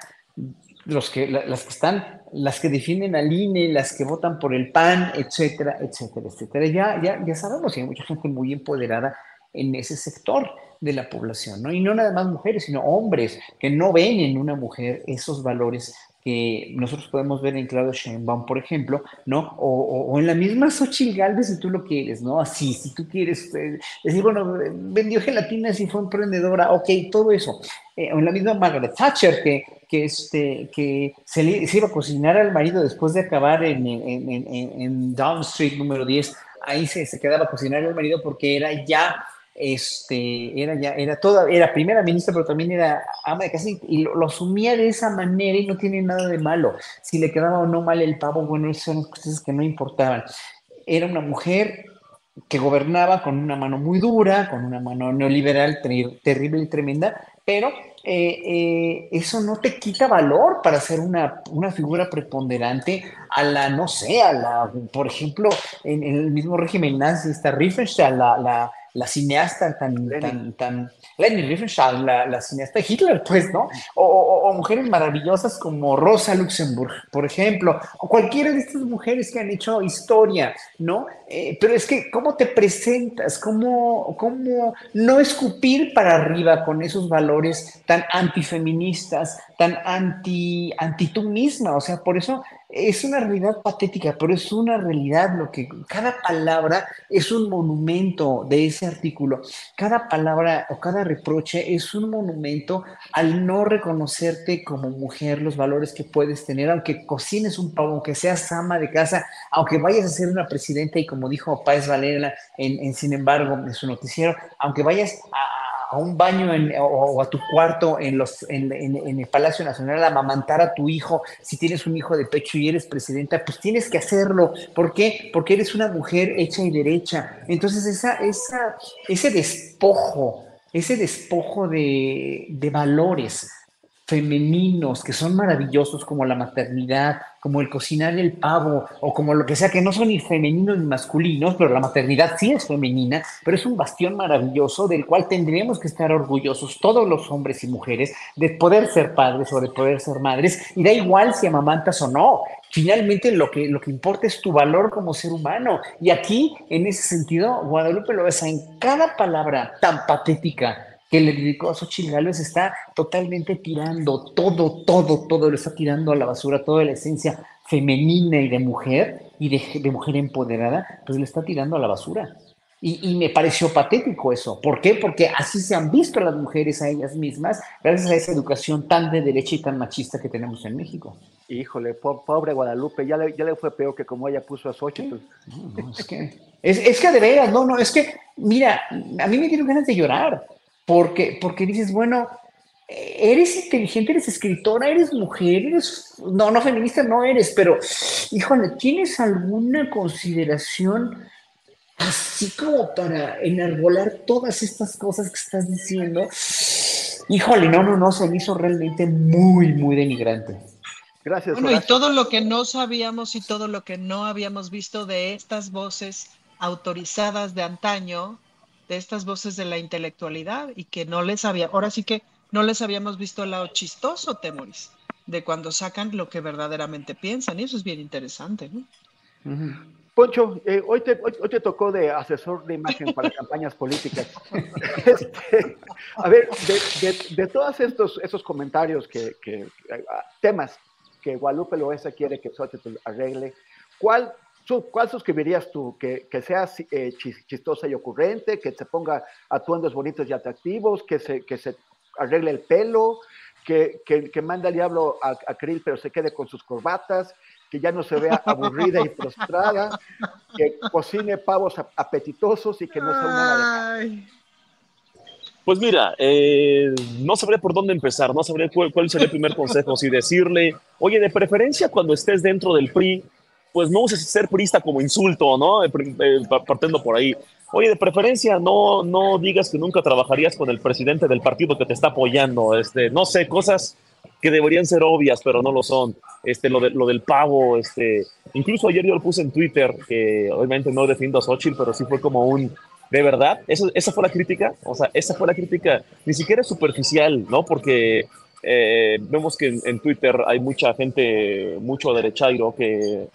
los que, las que están, las que defienden al INE, las que votan por el PAN, etcétera, etcétera, etcétera. Ya, ya, ya sabemos que hay mucha gente muy empoderada en ese sector de la población, ¿no? Y no nada más mujeres, sino hombres que no ven en una mujer esos valores que nosotros podemos ver en Claudio Sheinbaum, por ejemplo, ¿no? O, en la misma Xochitl Galvez, si tú lo quieres, ¿no? Así, si tú quieres eh, decir, bueno, vendió gelatinas y fue emprendedora, ok, todo eso. Eh, o en la misma Margaret Thatcher, que, que, este, que se, le, iba a cocinar al marido después de acabar en, en, en, en Down Street número 10, ahí se, se quedaba a cocinar al marido porque era ya este, era ya, era toda, era primera ministra, pero también era ama de casa y, lo, asumía de esa manera y no tiene nada de malo. Si le quedaba o no mal el pavo, bueno, esas son cosas que no importaban. Era una mujer que gobernaba con una mano muy dura, con una mano neoliberal terrible y tremenda, pero eh, eh, eso no te quita valor para ser una, una, figura preponderante a la, no sé, la, por ejemplo, en, el mismo régimen nazi está Riefenstahl, la, la la cineasta tan, tan, tan, Leni Riefenstahl, la, la, cineasta de Hitler, pues, ¿no? O, o, mujeres maravillosas como Rosa Luxemburg, por ejemplo, o cualquiera de estas mujeres que han hecho historia, ¿no? Eh, pero es que, ¿cómo te presentas? ¿Cómo, ¿Cómo no escupir para arriba con esos valores tan antifeministas, tan anti, anti tú misma? O sea, por eso es una realidad patética, pero es una realidad lo que cada palabra es un monumento de ese artículo. Cada palabra o cada reproche es un monumento al no reconocerte como mujer, los valores que puedes tener, aunque cocines un pavo, aunque seas ama de casa, aunque vayas a ser una presidenta y como dijo Páez Valera en, en Sin embargo, en su noticiero, aunque vayas a a un baño o, a tu cuarto en, los, en, el Palacio Nacional a amamantar a tu hijo, si tienes un hijo de pecho y eres presidenta, pues tienes que hacerlo. ¿Por qué? Porque eres una mujer hecha y derecha. Entonces esa, esa, ese despojo, ese despojo de, de valores, femeninos que son maravillosos como la maternidad, como el cocinar el pavo o como lo que sea, que no son ni femeninos ni masculinos, pero la maternidad sí es femenina, pero es un bastión maravilloso del cual tendríamos que estar orgullosos todos los hombres y mujeres de poder ser padres o de poder ser madres y da igual si amamantas o no. Finalmente lo que, lo que importa es tu valor como ser humano. Y aquí, en ese sentido, Guadalupe lo ves en cada palabra tan patética que le dedicó a Xochitl Gálvez está totalmente tirando todo, todo, todo, lo está tirando a la basura, toda la esencia femenina y de mujer, y de, mujer empoderada, pues le está tirando a la basura. Y, me pareció patético eso. ¿Por qué? Porque así se han visto las mujeres a ellas mismas, gracias a esa educación tan de derecha y tan machista que tenemos en México. Híjole, pobre Guadalupe, ya le, ya le fue peor que como ella puso a Xochitl. No, es que, es, es que de veras, no, no, es que, mira, a mí me dieron ganas de llorar porque, porque dices, bueno, eres inteligente, eres escritora, eres mujer, eres, no, no feminista no eres, pero, híjole, ¿tienes alguna consideración así como para enarbolar todas estas cosas que estás diciendo? Híjole, no, no, no, se me hizo realmente muy, muy denigrante. Gracias. Bueno, y todo lo que no sabíamos y todo lo que no habíamos visto de estas voces autorizadas de antaño, de estas voces de la intelectualidad y que no les había, ahora sí que no les habíamos visto el lado chistoso, Temoris, de cuando sacan lo que verdaderamente piensan, y eso es bien interesante, ¿no? Poncho, eh, hoy, te, hoy, te tocó de asesor de imagen para campañas políticas. Este, a ver, de, de, todos estos esos comentarios que, que, temas que Guadalupe Loesa quiere que Xochitl arregle, ¿cuál, ¿cuál suscribirías tú? ¿Que, que sea eh, chistosa y ocurrente, que se ponga atuendos bonitos y atractivos, que se, que se arregle el pelo, que, que, que manda al diablo a, a Krill pero se quede con sus corbatas, que ya no se vea aburrida y frustrada, que cocine pavos apetitosos y que no sea una de pues mira, eh, no sabré por dónde empezar, no sabré cuál, sería el primer consejo, si decirle, oye, de preferencia cuando estés dentro del PRI, pues no uses ser priista como insulto, ¿no? Eh, eh, partiendo por ahí. Oye, de preferencia no, no digas que nunca trabajarías con el presidente del partido que te está apoyando, este, no sé, cosas que deberían ser obvias, pero no lo son. Este, lo, de, lo del pavo, este, incluso ayer yo lo puse en Twitter, que obviamente no defiendo a Xochitl, pero sí fue como un, de verdad, Eso, esa fue la crítica, o sea, esa fue la crítica, ni siquiera es superficial, ¿no? Porque eh, vemos que en, Twitter hay mucha gente, mucho derechairo que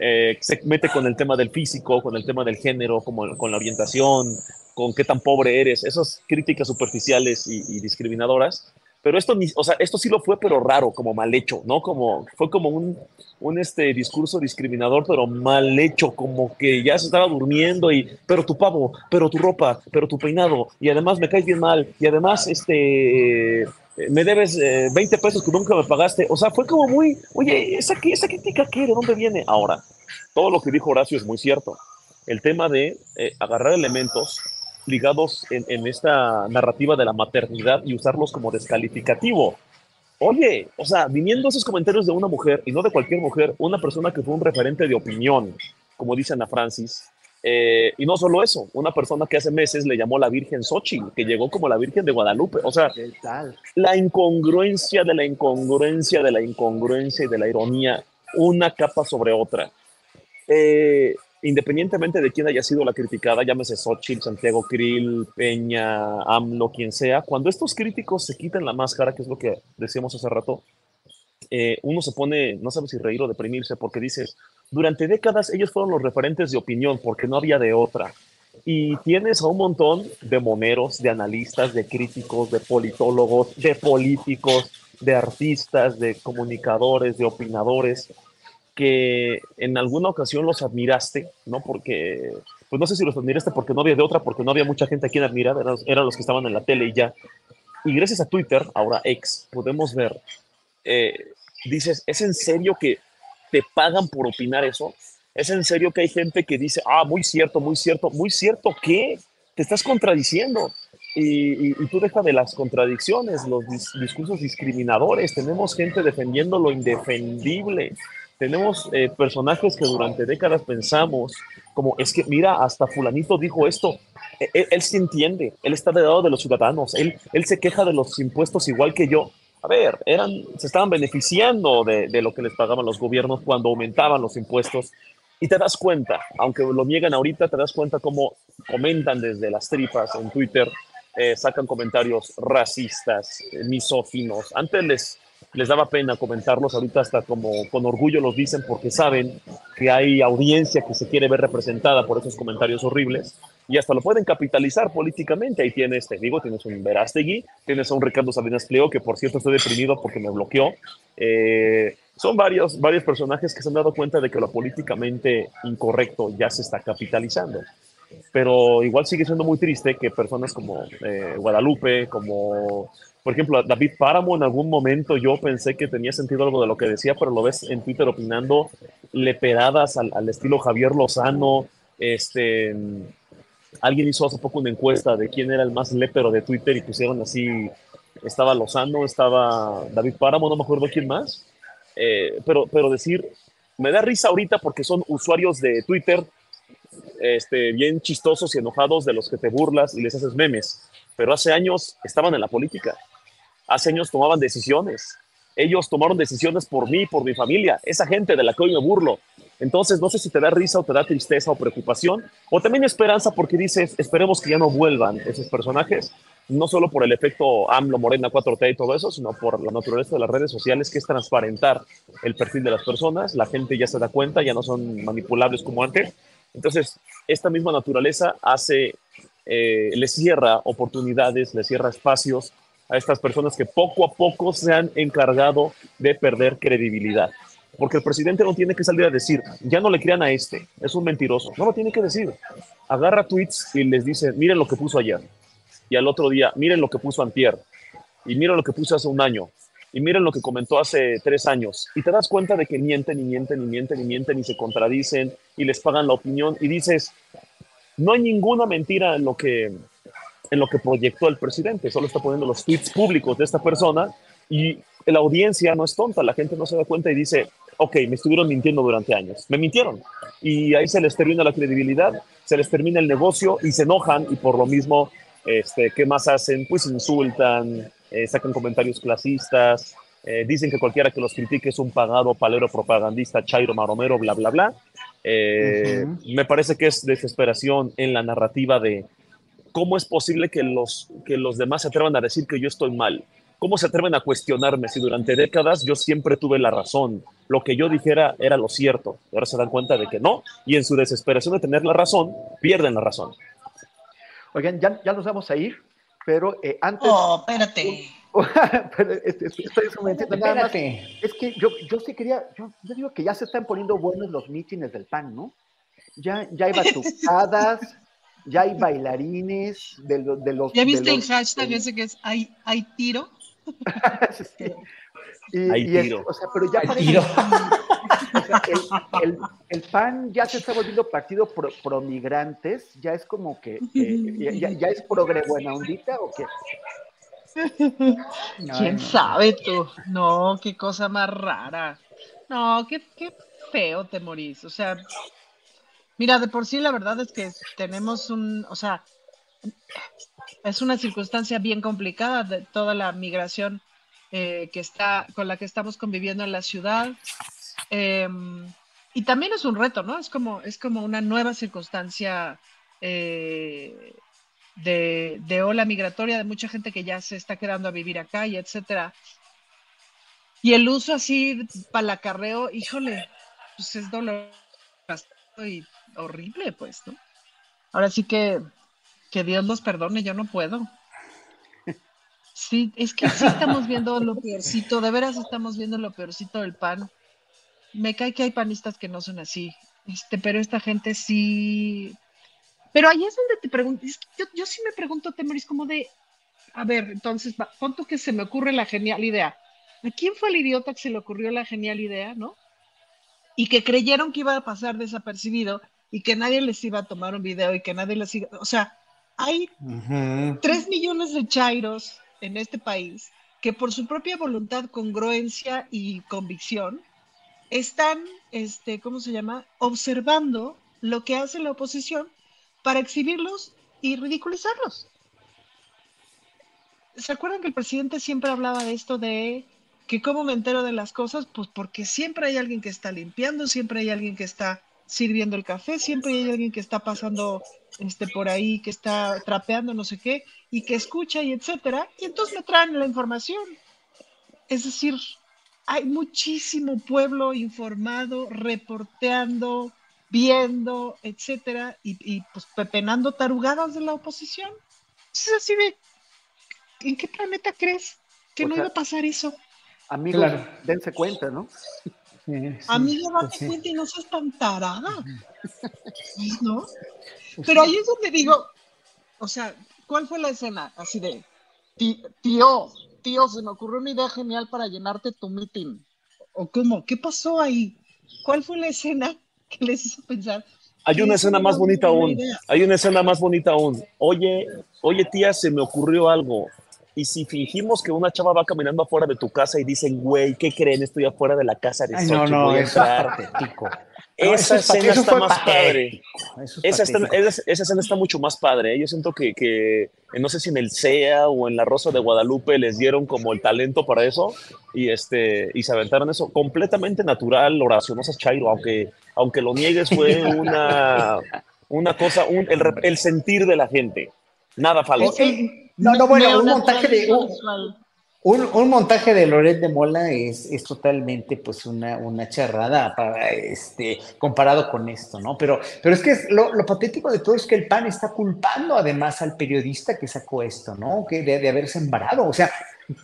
eh, se mete con el tema del físico, con el tema del género, como, con la orientación, con qué tan pobre eres, esas críticas superficiales y, y discriminadoras pero esto, o sea, esto sí lo fue, pero raro, como mal hecho, ¿no? Como, fue como un, un este, discurso discriminador, pero mal hecho, como que ya se estaba durmiendo y, pero tu pavo, pero tu ropa, pero tu peinado, y además me caes bien mal, y además, este, me debes 20 eh, pesos que nunca me pagaste. O sea, fue como muy, oye, ¿esa, esa crítica qué? ¿De dónde viene? Ahora, todo lo que dijo Horacio es muy cierto. El tema de eh, agarrar elementos ligados en, esta narrativa de la maternidad y usarlos como descalificativo. Oye, o sea, viniendo esos comentarios de una mujer, y no de cualquier mujer, una persona que fue un referente de opinión, como dice Ana Francis, eh, y no solo eso, una persona que hace meses le llamó la Virgen Xochitl, que llegó como la Virgen de Guadalupe. O sea, la incongruencia de la incongruencia de la incongruencia y de la ironía, una capa sobre otra. Eh, independientemente de quién haya sido la criticada, llámese Xochitl, Santiago Krill, Peña, AMLO, quien sea, cuando estos críticos se quitan la máscara, que es lo que decíamos hace rato, eh, uno se pone, no sabe si reír o deprimirse, porque dices, durante décadas ellos fueron los referentes de opinión, porque no había de otra. Y tienes a un montón de moneros, de analistas, de críticos, de politólogos, de políticos, de artistas, de comunicadores, de opinadores, que en alguna ocasión los admiraste, ¿no? Porque, pues no sé si los admiraste porque no había de otra, porque no había mucha gente a quien admirar, eran, los que estaban en la tele y ya. Y gracias a Twitter, ahora ex, podemos ver, eh, dices, ¿es en serio que te pagan por opinar eso? ¿Es en serio que hay gente que dice, ah, muy cierto, muy cierto, muy cierto, ¿qué? Te estás contradiciendo. Y, tú deja de las contradicciones, los discursos discriminadores. Tenemos gente defendiendo lo indefendible tenemos eh, personajes que durante décadas pensamos como es que mira, hasta fulanito dijo esto, e, e, él, se entiende, él está del lado de los ciudadanos, él, él se queja de los impuestos igual que yo. A ver, eran, se estaban beneficiando de, de lo que les pagaban los gobiernos cuando aumentaban los impuestos y te das cuenta, aunque lo niegan ahorita, te das cuenta cómo comentan desde las tripas en Twitter, eh, sacan comentarios racistas, misófinos. Antes les, les daba pena comentarlos, ahorita hasta como con orgullo los dicen porque saben que hay audiencia que se quiere ver representada por esos comentarios horribles y hasta lo pueden capitalizar políticamente. Ahí tienes, te digo, tienes un Verástegui, tienes a un Ricardo Salinas Pleo, que por cierto estoy deprimido porque me bloqueó. Eh, son varios, varios personajes que se han dado cuenta de que lo políticamente incorrecto ya se está capitalizando. Pero igual sigue siendo muy triste que personas como eh, Guadalupe, como por ejemplo, David Páramo, en algún momento yo pensé que tenía sentido algo de lo que decía, pero lo ves en Twitter opinando leperadas al, al estilo Javier Lozano. Este, alguien hizo hace poco una encuesta de quién era el más lepero de Twitter y pusieron así, estaba Lozano, estaba David Páramo, no me acuerdo quién más. Eh, pero, pero decir, me da risa ahorita porque son usuarios de Twitter este, bien chistosos y enojados de los que te burlas y les haces memes. Pero hace años estaban en la política hace años tomaban decisiones. Ellos tomaron decisiones por mí, por mi familia, esa gente de la que hoy me burlo. Entonces, no sé si te da risa o te da tristeza o preocupación, o también esperanza porque dices, esperemos que ya no vuelvan esos personajes, no solo por el efecto AMLO, Morena, 4T y todo eso, sino por la naturaleza de las redes sociales, que es transparentar el perfil de las personas. La gente ya se da cuenta, ya no son manipulables como antes. Entonces, esta misma naturaleza hace, eh, le cierra oportunidades, le cierra espacios a estas personas que poco a poco se han encargado de perder credibilidad. Porque el presidente no tiene que salir a decir, ya no le crean a este, es un mentiroso. No lo tiene que decir. Agarra tweets y les dice, miren lo que puso ayer. Y al otro día, miren lo que puso antier. Y miren lo que puso hace un año. Y miren lo que comentó hace tres años. Y te das cuenta de que mienten y mienten y mienten y mienten y se contradicen y les pagan la opinión. Y dices, no hay ninguna mentira en lo que, en lo que proyectó el presidente. Solo está poniendo los tweets públicos de esta persona y la audiencia no es tonta. La gente no se da cuenta y dice, ok, me estuvieron mintiendo durante años, me mintieron. Y ahí se les termina la credibilidad, se les termina el negocio y se enojan y por lo mismo, este, ¿qué más hacen? Pues insultan, eh, sacan comentarios clasistas, eh, dicen que cualquiera que los critique es un pagado, palero, propagandista, chairo, maromero, bla, bla, bla. Eh, me parece que es desesperación en la narrativa de cómo es posible que los, que los demás se atrevan a decir que yo estoy mal. ¿Cómo se atreven a cuestionarme si durante décadas yo siempre tuve la razón? Lo que yo dijera era lo cierto. ahora se dan cuenta de que no. Y en su desesperación de tener la razón, pierden la razón. Oigan, ya, ya nos vamos a ir, pero eh, antes... Oh, espérate. estoy, nada más. Es que yo, yo sí quería, yo, yo, digo que ya se están poniendo buenos los mítines del PAN, ¿no? Ya, ya hay batucadas, ya hay bailarines de, de los... ¿Ya viste el hashtag ese que es hay, hay tiro? y, o sea, pero ya parece, el, el, PAN ya se está volviendo partido pro, migrantes, ya es como que, ya, ya, es progre buena ondita o qué? ¿Quién sabe tú? No, qué cosa más rara. No, qué, qué feo te morís. O sea, mira, de por sí la verdad es que tenemos un, o sea, es una circunstancia bien complicada de toda la migración eh, que está, con la que estamos conviviendo en la ciudad. Em, y también es un reto, ¿no? Es como, es como una nueva circunstancia eh, de, de, ola migratoria, de mucha gente que ya se está quedando a vivir acá y etcétera. Y el uso así para el acarreo, híjole, pues es doloroso y horrible, pues, ¿no? Ahora sí que que Dios los perdone, yo no puedo. Sí, es que sí estamos viendo lo peorcito, de veras estamos viendo lo peorcito del pan. Me cae que hay panistas que no son así, este, pero esta gente sí. Pero ahí es donde te pregunto, yo, sí me pregunto, Temoris, como de, a ver, entonces, punto que se me ocurre la genial idea. ¿A quién fue el idiota que se le ocurrió la genial idea, no? Y que creyeron que iba a pasar desapercibido y que nadie les iba a tomar un video y que nadie les iba, o sea, hay tres millones de chairos en este país que por su propia voluntad, congruencia y convicción están, este, ¿cómo se llama?, observando lo que hace la oposición para exhibirlos y ridiculizarlos. ¿Se acuerdan que el presidente siempre hablaba de esto de que cómo me entero de las cosas? Pues porque siempre hay alguien que está limpiando, siempre hay alguien que está sirviendo el café, siempre hay alguien que está pasando este, por ahí, que está trapeando no sé qué, y que escucha y etcétera, y entonces me traen la información. Es decir, hay muchísimo pueblo informado, reporteando, viendo, etcétera, y, pues pepenando tarugadas de la oposición. Es así de, ¿en qué planeta crees que no iba a pasar eso? Amigos, dense cuenta, ¿no? Amigo, date cuenta y no seas tan tarada. ¿No? Pero ahí es donde digo, o sea, ¿cuál fue la escena? Así de, tío, tío, se me ocurrió una idea genial para llenarte tu meeting. ¿O cómo? ¿Qué pasó ahí? ¿Cuál fue la escena que les hizo pensar? Hay una escena más bonita aún. Hay una escena más bonita aún. Oye, oye, tía, se me ocurrió algo. Y si fingimos que una chava va caminando afuera de tu casa y dicen, güey, ¿qué creen? Estoy afuera de la casa de Ay, No, no, es patético. esa escena está más padre. Esa, escena está mucho más padre. Yo siento que, que, no sé si en el CEA o en la Rosa de Guadalupe les dieron como el talento para eso y, este, y se aventaron eso completamente natural, Horacio, no seas chairo, aunque, aunque lo niegues fue una, una cosa, un, el, el sentir de la gente. Nada falso. No, no, bueno, un montaje de. Un, montaje de Loret de Mola es, es totalmente pues una, una charrada para este, comparado con esto, ¿no? Pero, pero es que lo, lo, patético de todo es que el PAN está culpando además al periodista que sacó esto, ¿no? Que de, de haberse embarado. O sea,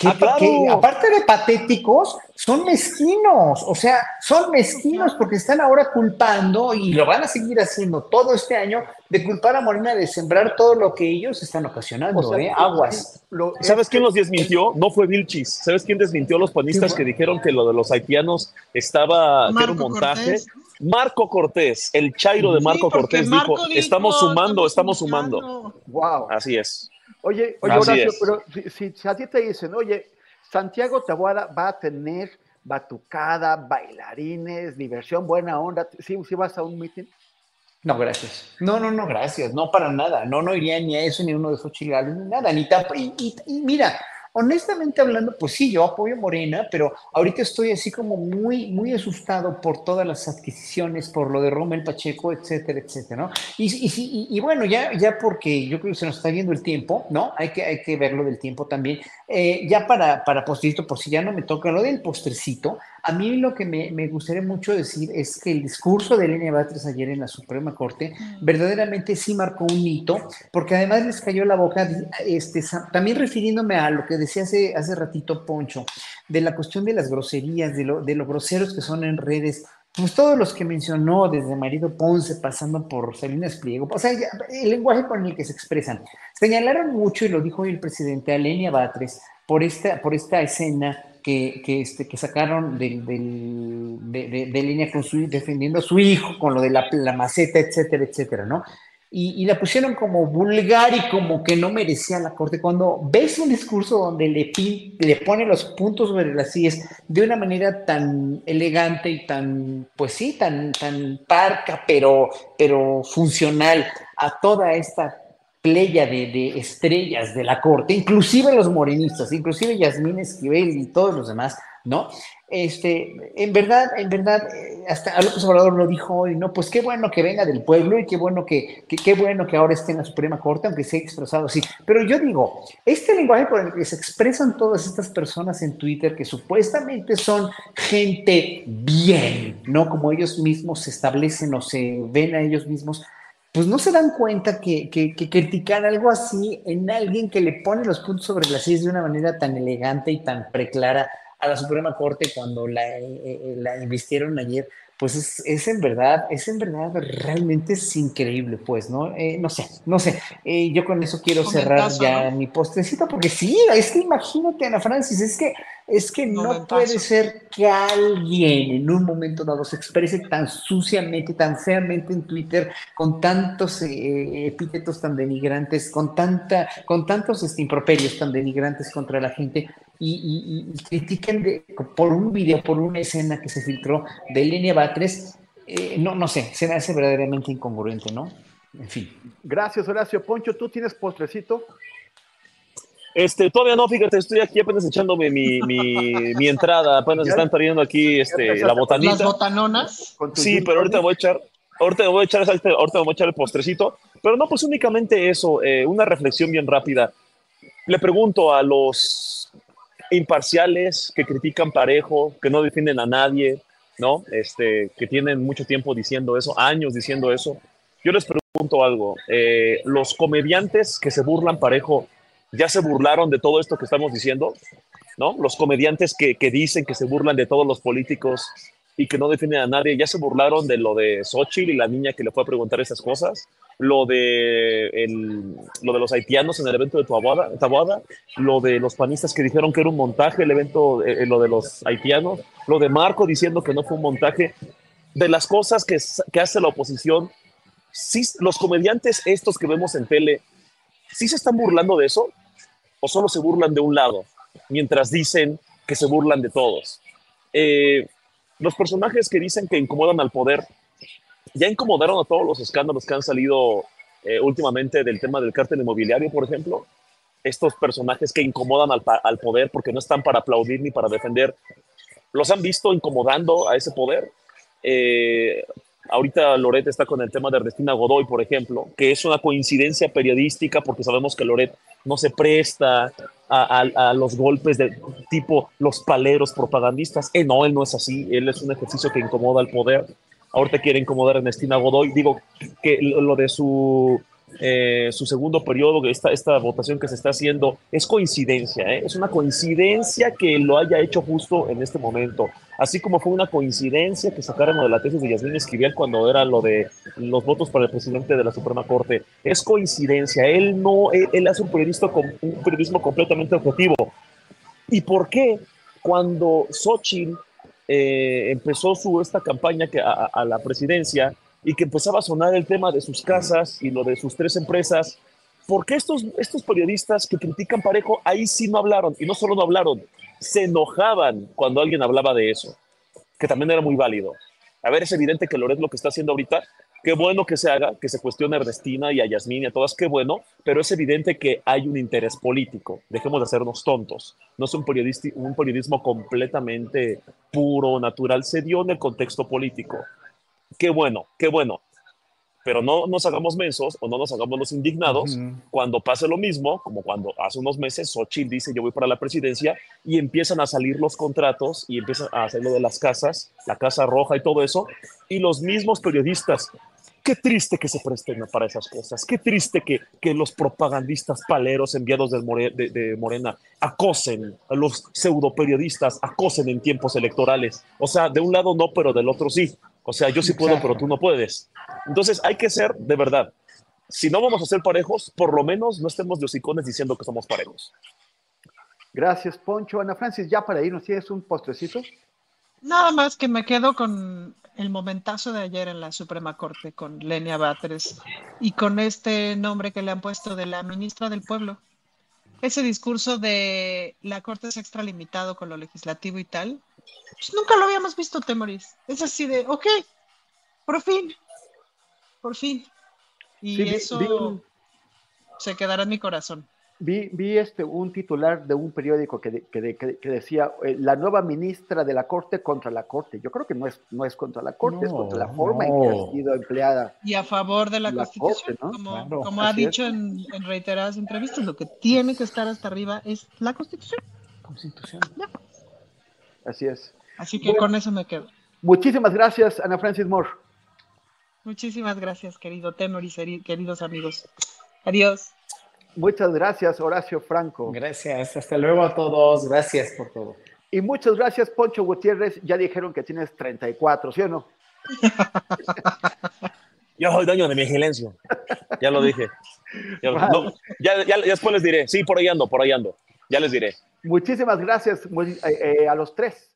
Ah, que, aparte de patéticos, son mezquinos, o sea, son mezquinos porque están ahora culpando y lo van a seguir haciendo todo este año de culpar a Morena de sembrar todo lo que ellos están ocasionando, ¿eh? Aguas. ¿Sabes quién los desmintió? No fue Vilchis. ¿Sabes quién desmintió a los panistas que dijeron que lo de los haitianos estaba, que era un montaje? Marco Cortés, el chairo de Marco Cortés dijo, estamos sumando, estamos sumando. Wow. Así es. Oye, oye Horacio, pero si, si, a ti te dicen, oye, Santiago Taboada va a tener batucada, bailarines, diversión, buena onda, ¿sí, vas a un meeting? No, gracias. No, no, no, gracias. No para nada. No, no iría ni a eso, ni a uno de esos chigalos, ni nada. Ni y, y, mira, honestamente hablando, pues sí, yo apoyo Morena, pero ahorita estoy así como muy, muy asustado por todas las adquisiciones, por lo de Rommel Pacheco, etcétera, etcétera, ¿no? Y, bueno, ya, ya porque yo creo que se nos está viendo el tiempo, ¿no? Hay que, hay que verlo del tiempo también. Eh, ya para, para postrecito, por si ya no me toca lo del postrecito, a mí lo que me, me, gustaría mucho decir es que el discurso de Elena Batres ayer en la Suprema Corte verdaderamente sí marcó un hito, porque además les cayó la boca, este, también refiriéndome a lo que decía hace, hace ratito Poncho, de la cuestión de las groserías, de lo, de groseros que son en redes, pues todos los que mencionó, desde Marido Ponce, pasando por Salinas Pliego, o sea, el lenguaje con el que se expresan. Señalaron mucho, y lo dijo hoy el presidente, a Lenia Batres, por esta, por esta escena que, que, este, que sacaron de, de, línea con su, defendiendo a su hijo con lo de la, la maceta, etcétera, etcétera, ¿no? Y, y, la pusieron como vulgar y como que no merecía la corte. Cuando ves un discurso donde le, le pone los puntos sobre las sillas de una manera tan elegante y tan, pues sí, tan, tan parca, pero, pero funcional a toda esta playa de, estrellas de la corte, inclusive los morenistas, inclusive Yasmín Esquivel y todos los demás, ¿no? Este, en verdad, en verdad, eh, hasta López Obrador lo dijo hoy, ¿no? Pues qué bueno que venga del pueblo y qué bueno que, qué bueno que ahora esté en la Suprema Corte, aunque sea expresado así. Pero yo digo, este lenguaje con el que se expresan todas estas personas en Twitter, que supuestamente son gente bien, ¿no? Como ellos mismos se establecen o se ven a ellos mismos, pues no se dan cuenta que, que, criticar algo así en alguien que le pone los puntos sobre las sillas de una manera tan elegante y tan preclara a la Suprema Corte cuando la, eh, eh, la investieron ayer, pues es, es, en verdad, es en verdad, realmente es increíble, pues, ¿no? Eh, no sé, no sé, yo con eso quiero cerrar ya mi postrecito, porque sí, es que imagínate, Ana Francis, es que es que no puede ser que alguien en un momento dado se exprese tan suciamente, tan feamente en Twitter, con tantos eh, epítetos tan denigrantes, con, tanta, con tantos este, improperios tan denigrantes contra la gente y, critiquen por un video, por una escena que se filtró de Lenia Batres. Eh, no, no sé, se me hace verdaderamente incongruente, ¿no? En fin. Gracias, Horacio. Poncho, ¿tú tienes postrecito? Este, todavía no, fíjate, estoy aquí apenas echándome mi, mi, mi entrada, apenas están trayendo aquí este, la botanita. ¿Las botanonas? Sí, pero ahorita voy a echar, ahorita voy a echar, ahorita voy a echar el postrecito, pero no, pues únicamente eso, eh, una reflexión bien rápida. Le pregunto a los imparciales que critican parejo, que no defienden a nadie, ¿no? Este, que tienen mucho tiempo diciendo eso, años diciendo eso. Yo les pregunto algo, eh, los comediantes que se burlan parejo, ya se burlaron de todo esto que estamos diciendo, ¿no? Los comediantes que, que dicen que se burlan de todos los políticos y que no defienden a nadie, ya se burlaron de lo de Xochitl y la niña que le fue a preguntar esas cosas, lo de, el, lo de los haitianos en el evento de Taboada, lo de los panistas que dijeron que era un montaje el evento, eh, eh, lo de los haitianos, lo de Marco diciendo que no fue un montaje, de las cosas que, que hace la oposición, sí, los comediantes estos que vemos en tele ¿sí se están burlando de eso? ¿O solo se burlan de un lado, mientras dicen que se burlan de todos? Eh, los personajes que dicen que incomodan al poder, ya incomodaron a todos los escándalos que han salido eh, últimamente del tema del cártel inmobiliario, por ejemplo. Estos personajes que incomodan al, al poder porque no están para aplaudir ni para defender, ¿los han visto incomodando a ese poder? Eh, Ahorita Loret está con el tema de Ernestina Godoy, por ejemplo, que es una coincidencia periodística porque sabemos que Loret no se presta a, los golpes de tipo los paleros propagandistas. Eh, no, él no es así, él es un ejercicio que incomoda al poder. Ahorita quiere incomodar a Ernestina Godoy. Digo que lo de su eh, su segundo periodo, esta, esta votación que se está haciendo, es coincidencia, ¿eh? es una coincidencia que lo haya hecho justo en este momento, así como fue una coincidencia que sacaron de la tesis de Yasmín Esquivel cuando era lo de los votos para el presidente de la Suprema Corte, es coincidencia, él no, él, hace un, periodista, un periodismo completamente objetivo. ¿Y por qué cuando Xochitl eh, empezó su, esta campaña que, a la presidencia, y que empezaba a sonar el tema de sus casas y lo de sus tres empresas, porque estos, estos periodistas que critican parejo ahí sí no hablaron, y no solo no hablaron, se enojaban cuando alguien hablaba de eso, que también era muy válido. A ver, es evidente que Loret lo que está haciendo ahorita, qué bueno que se haga, que se cuestione a Ernestina y a Yasmín y a todas, qué bueno, pero es evidente que hay un interés político. Dejemos de hacernos tontos. No es un, un periodismo completamente puro, natural, se dio en el contexto político qué bueno, qué bueno. Pero no nos hagamos mensos o no nos hagamos los indignados cuando pase lo mismo, como cuando hace unos meses Xochitl dice yo voy para la presidencia y empiezan a salir los contratos y empiezan a hacer lo de las casas, la Casa Roja y todo eso, y los mismos periodistas Qué triste que se presten para esas cosas. Qué triste que, que los propagandistas paleros enviados de, de, Morena acosen a los pseudo periodistas, acosen en tiempos electorales. O sea, de un lado no, pero del otro sí. O sea, yo sí puedo, pero tú no puedes. Entonces hay que ser de verdad. Si no vamos a ser parejos, por lo menos no estemos de hocicones diciendo que somos parejos. Gracias, Poncho. Ana Francis, ya para irnos, ¿tienes un postrecito? Nada más que me quedo con el momentazo de ayer en la Suprema Corte con Lenia Batres y con este nombre que le han puesto de la ministra del Pueblo. Ese discurso de la Corte es extralimitado con lo legislativo y tal, pues nunca lo habíamos visto, Temoris. Es así de, ok, por fin, por fin. Y eso se quedará en mi corazón. Vi, vi este, un titular de un periódico que, que, decía eh, la nueva ministra de la Corte contra la Corte. Yo creo que no es, no es contra la Corte, es contra la forma en que ha sido empleada. Y a favor de la, Constitución, como, ha dicho en, reiteradas entrevistas, lo que tiene que estar hasta arriba es la Constitución. Constitución. Así es. Así que con eso me quedo. Muchísimas gracias, Ana Francis Moore. Muchísimas gracias, querido Tenor y queridos amigos. Adiós. Muchas gracias, Horacio Franco. Gracias, hasta luego a todos. Gracias por todo. Y muchas gracias, Poncho Gutiérrez. Ya dijeron que tienes 34, ¿sí o no? Yo soy dueño de mi silencio. Ya lo dije. Ya, después les diré. Sí, por ahí ando, por ahí ando. Ya les diré. Muchísimas gracias eh, eh, a los tres.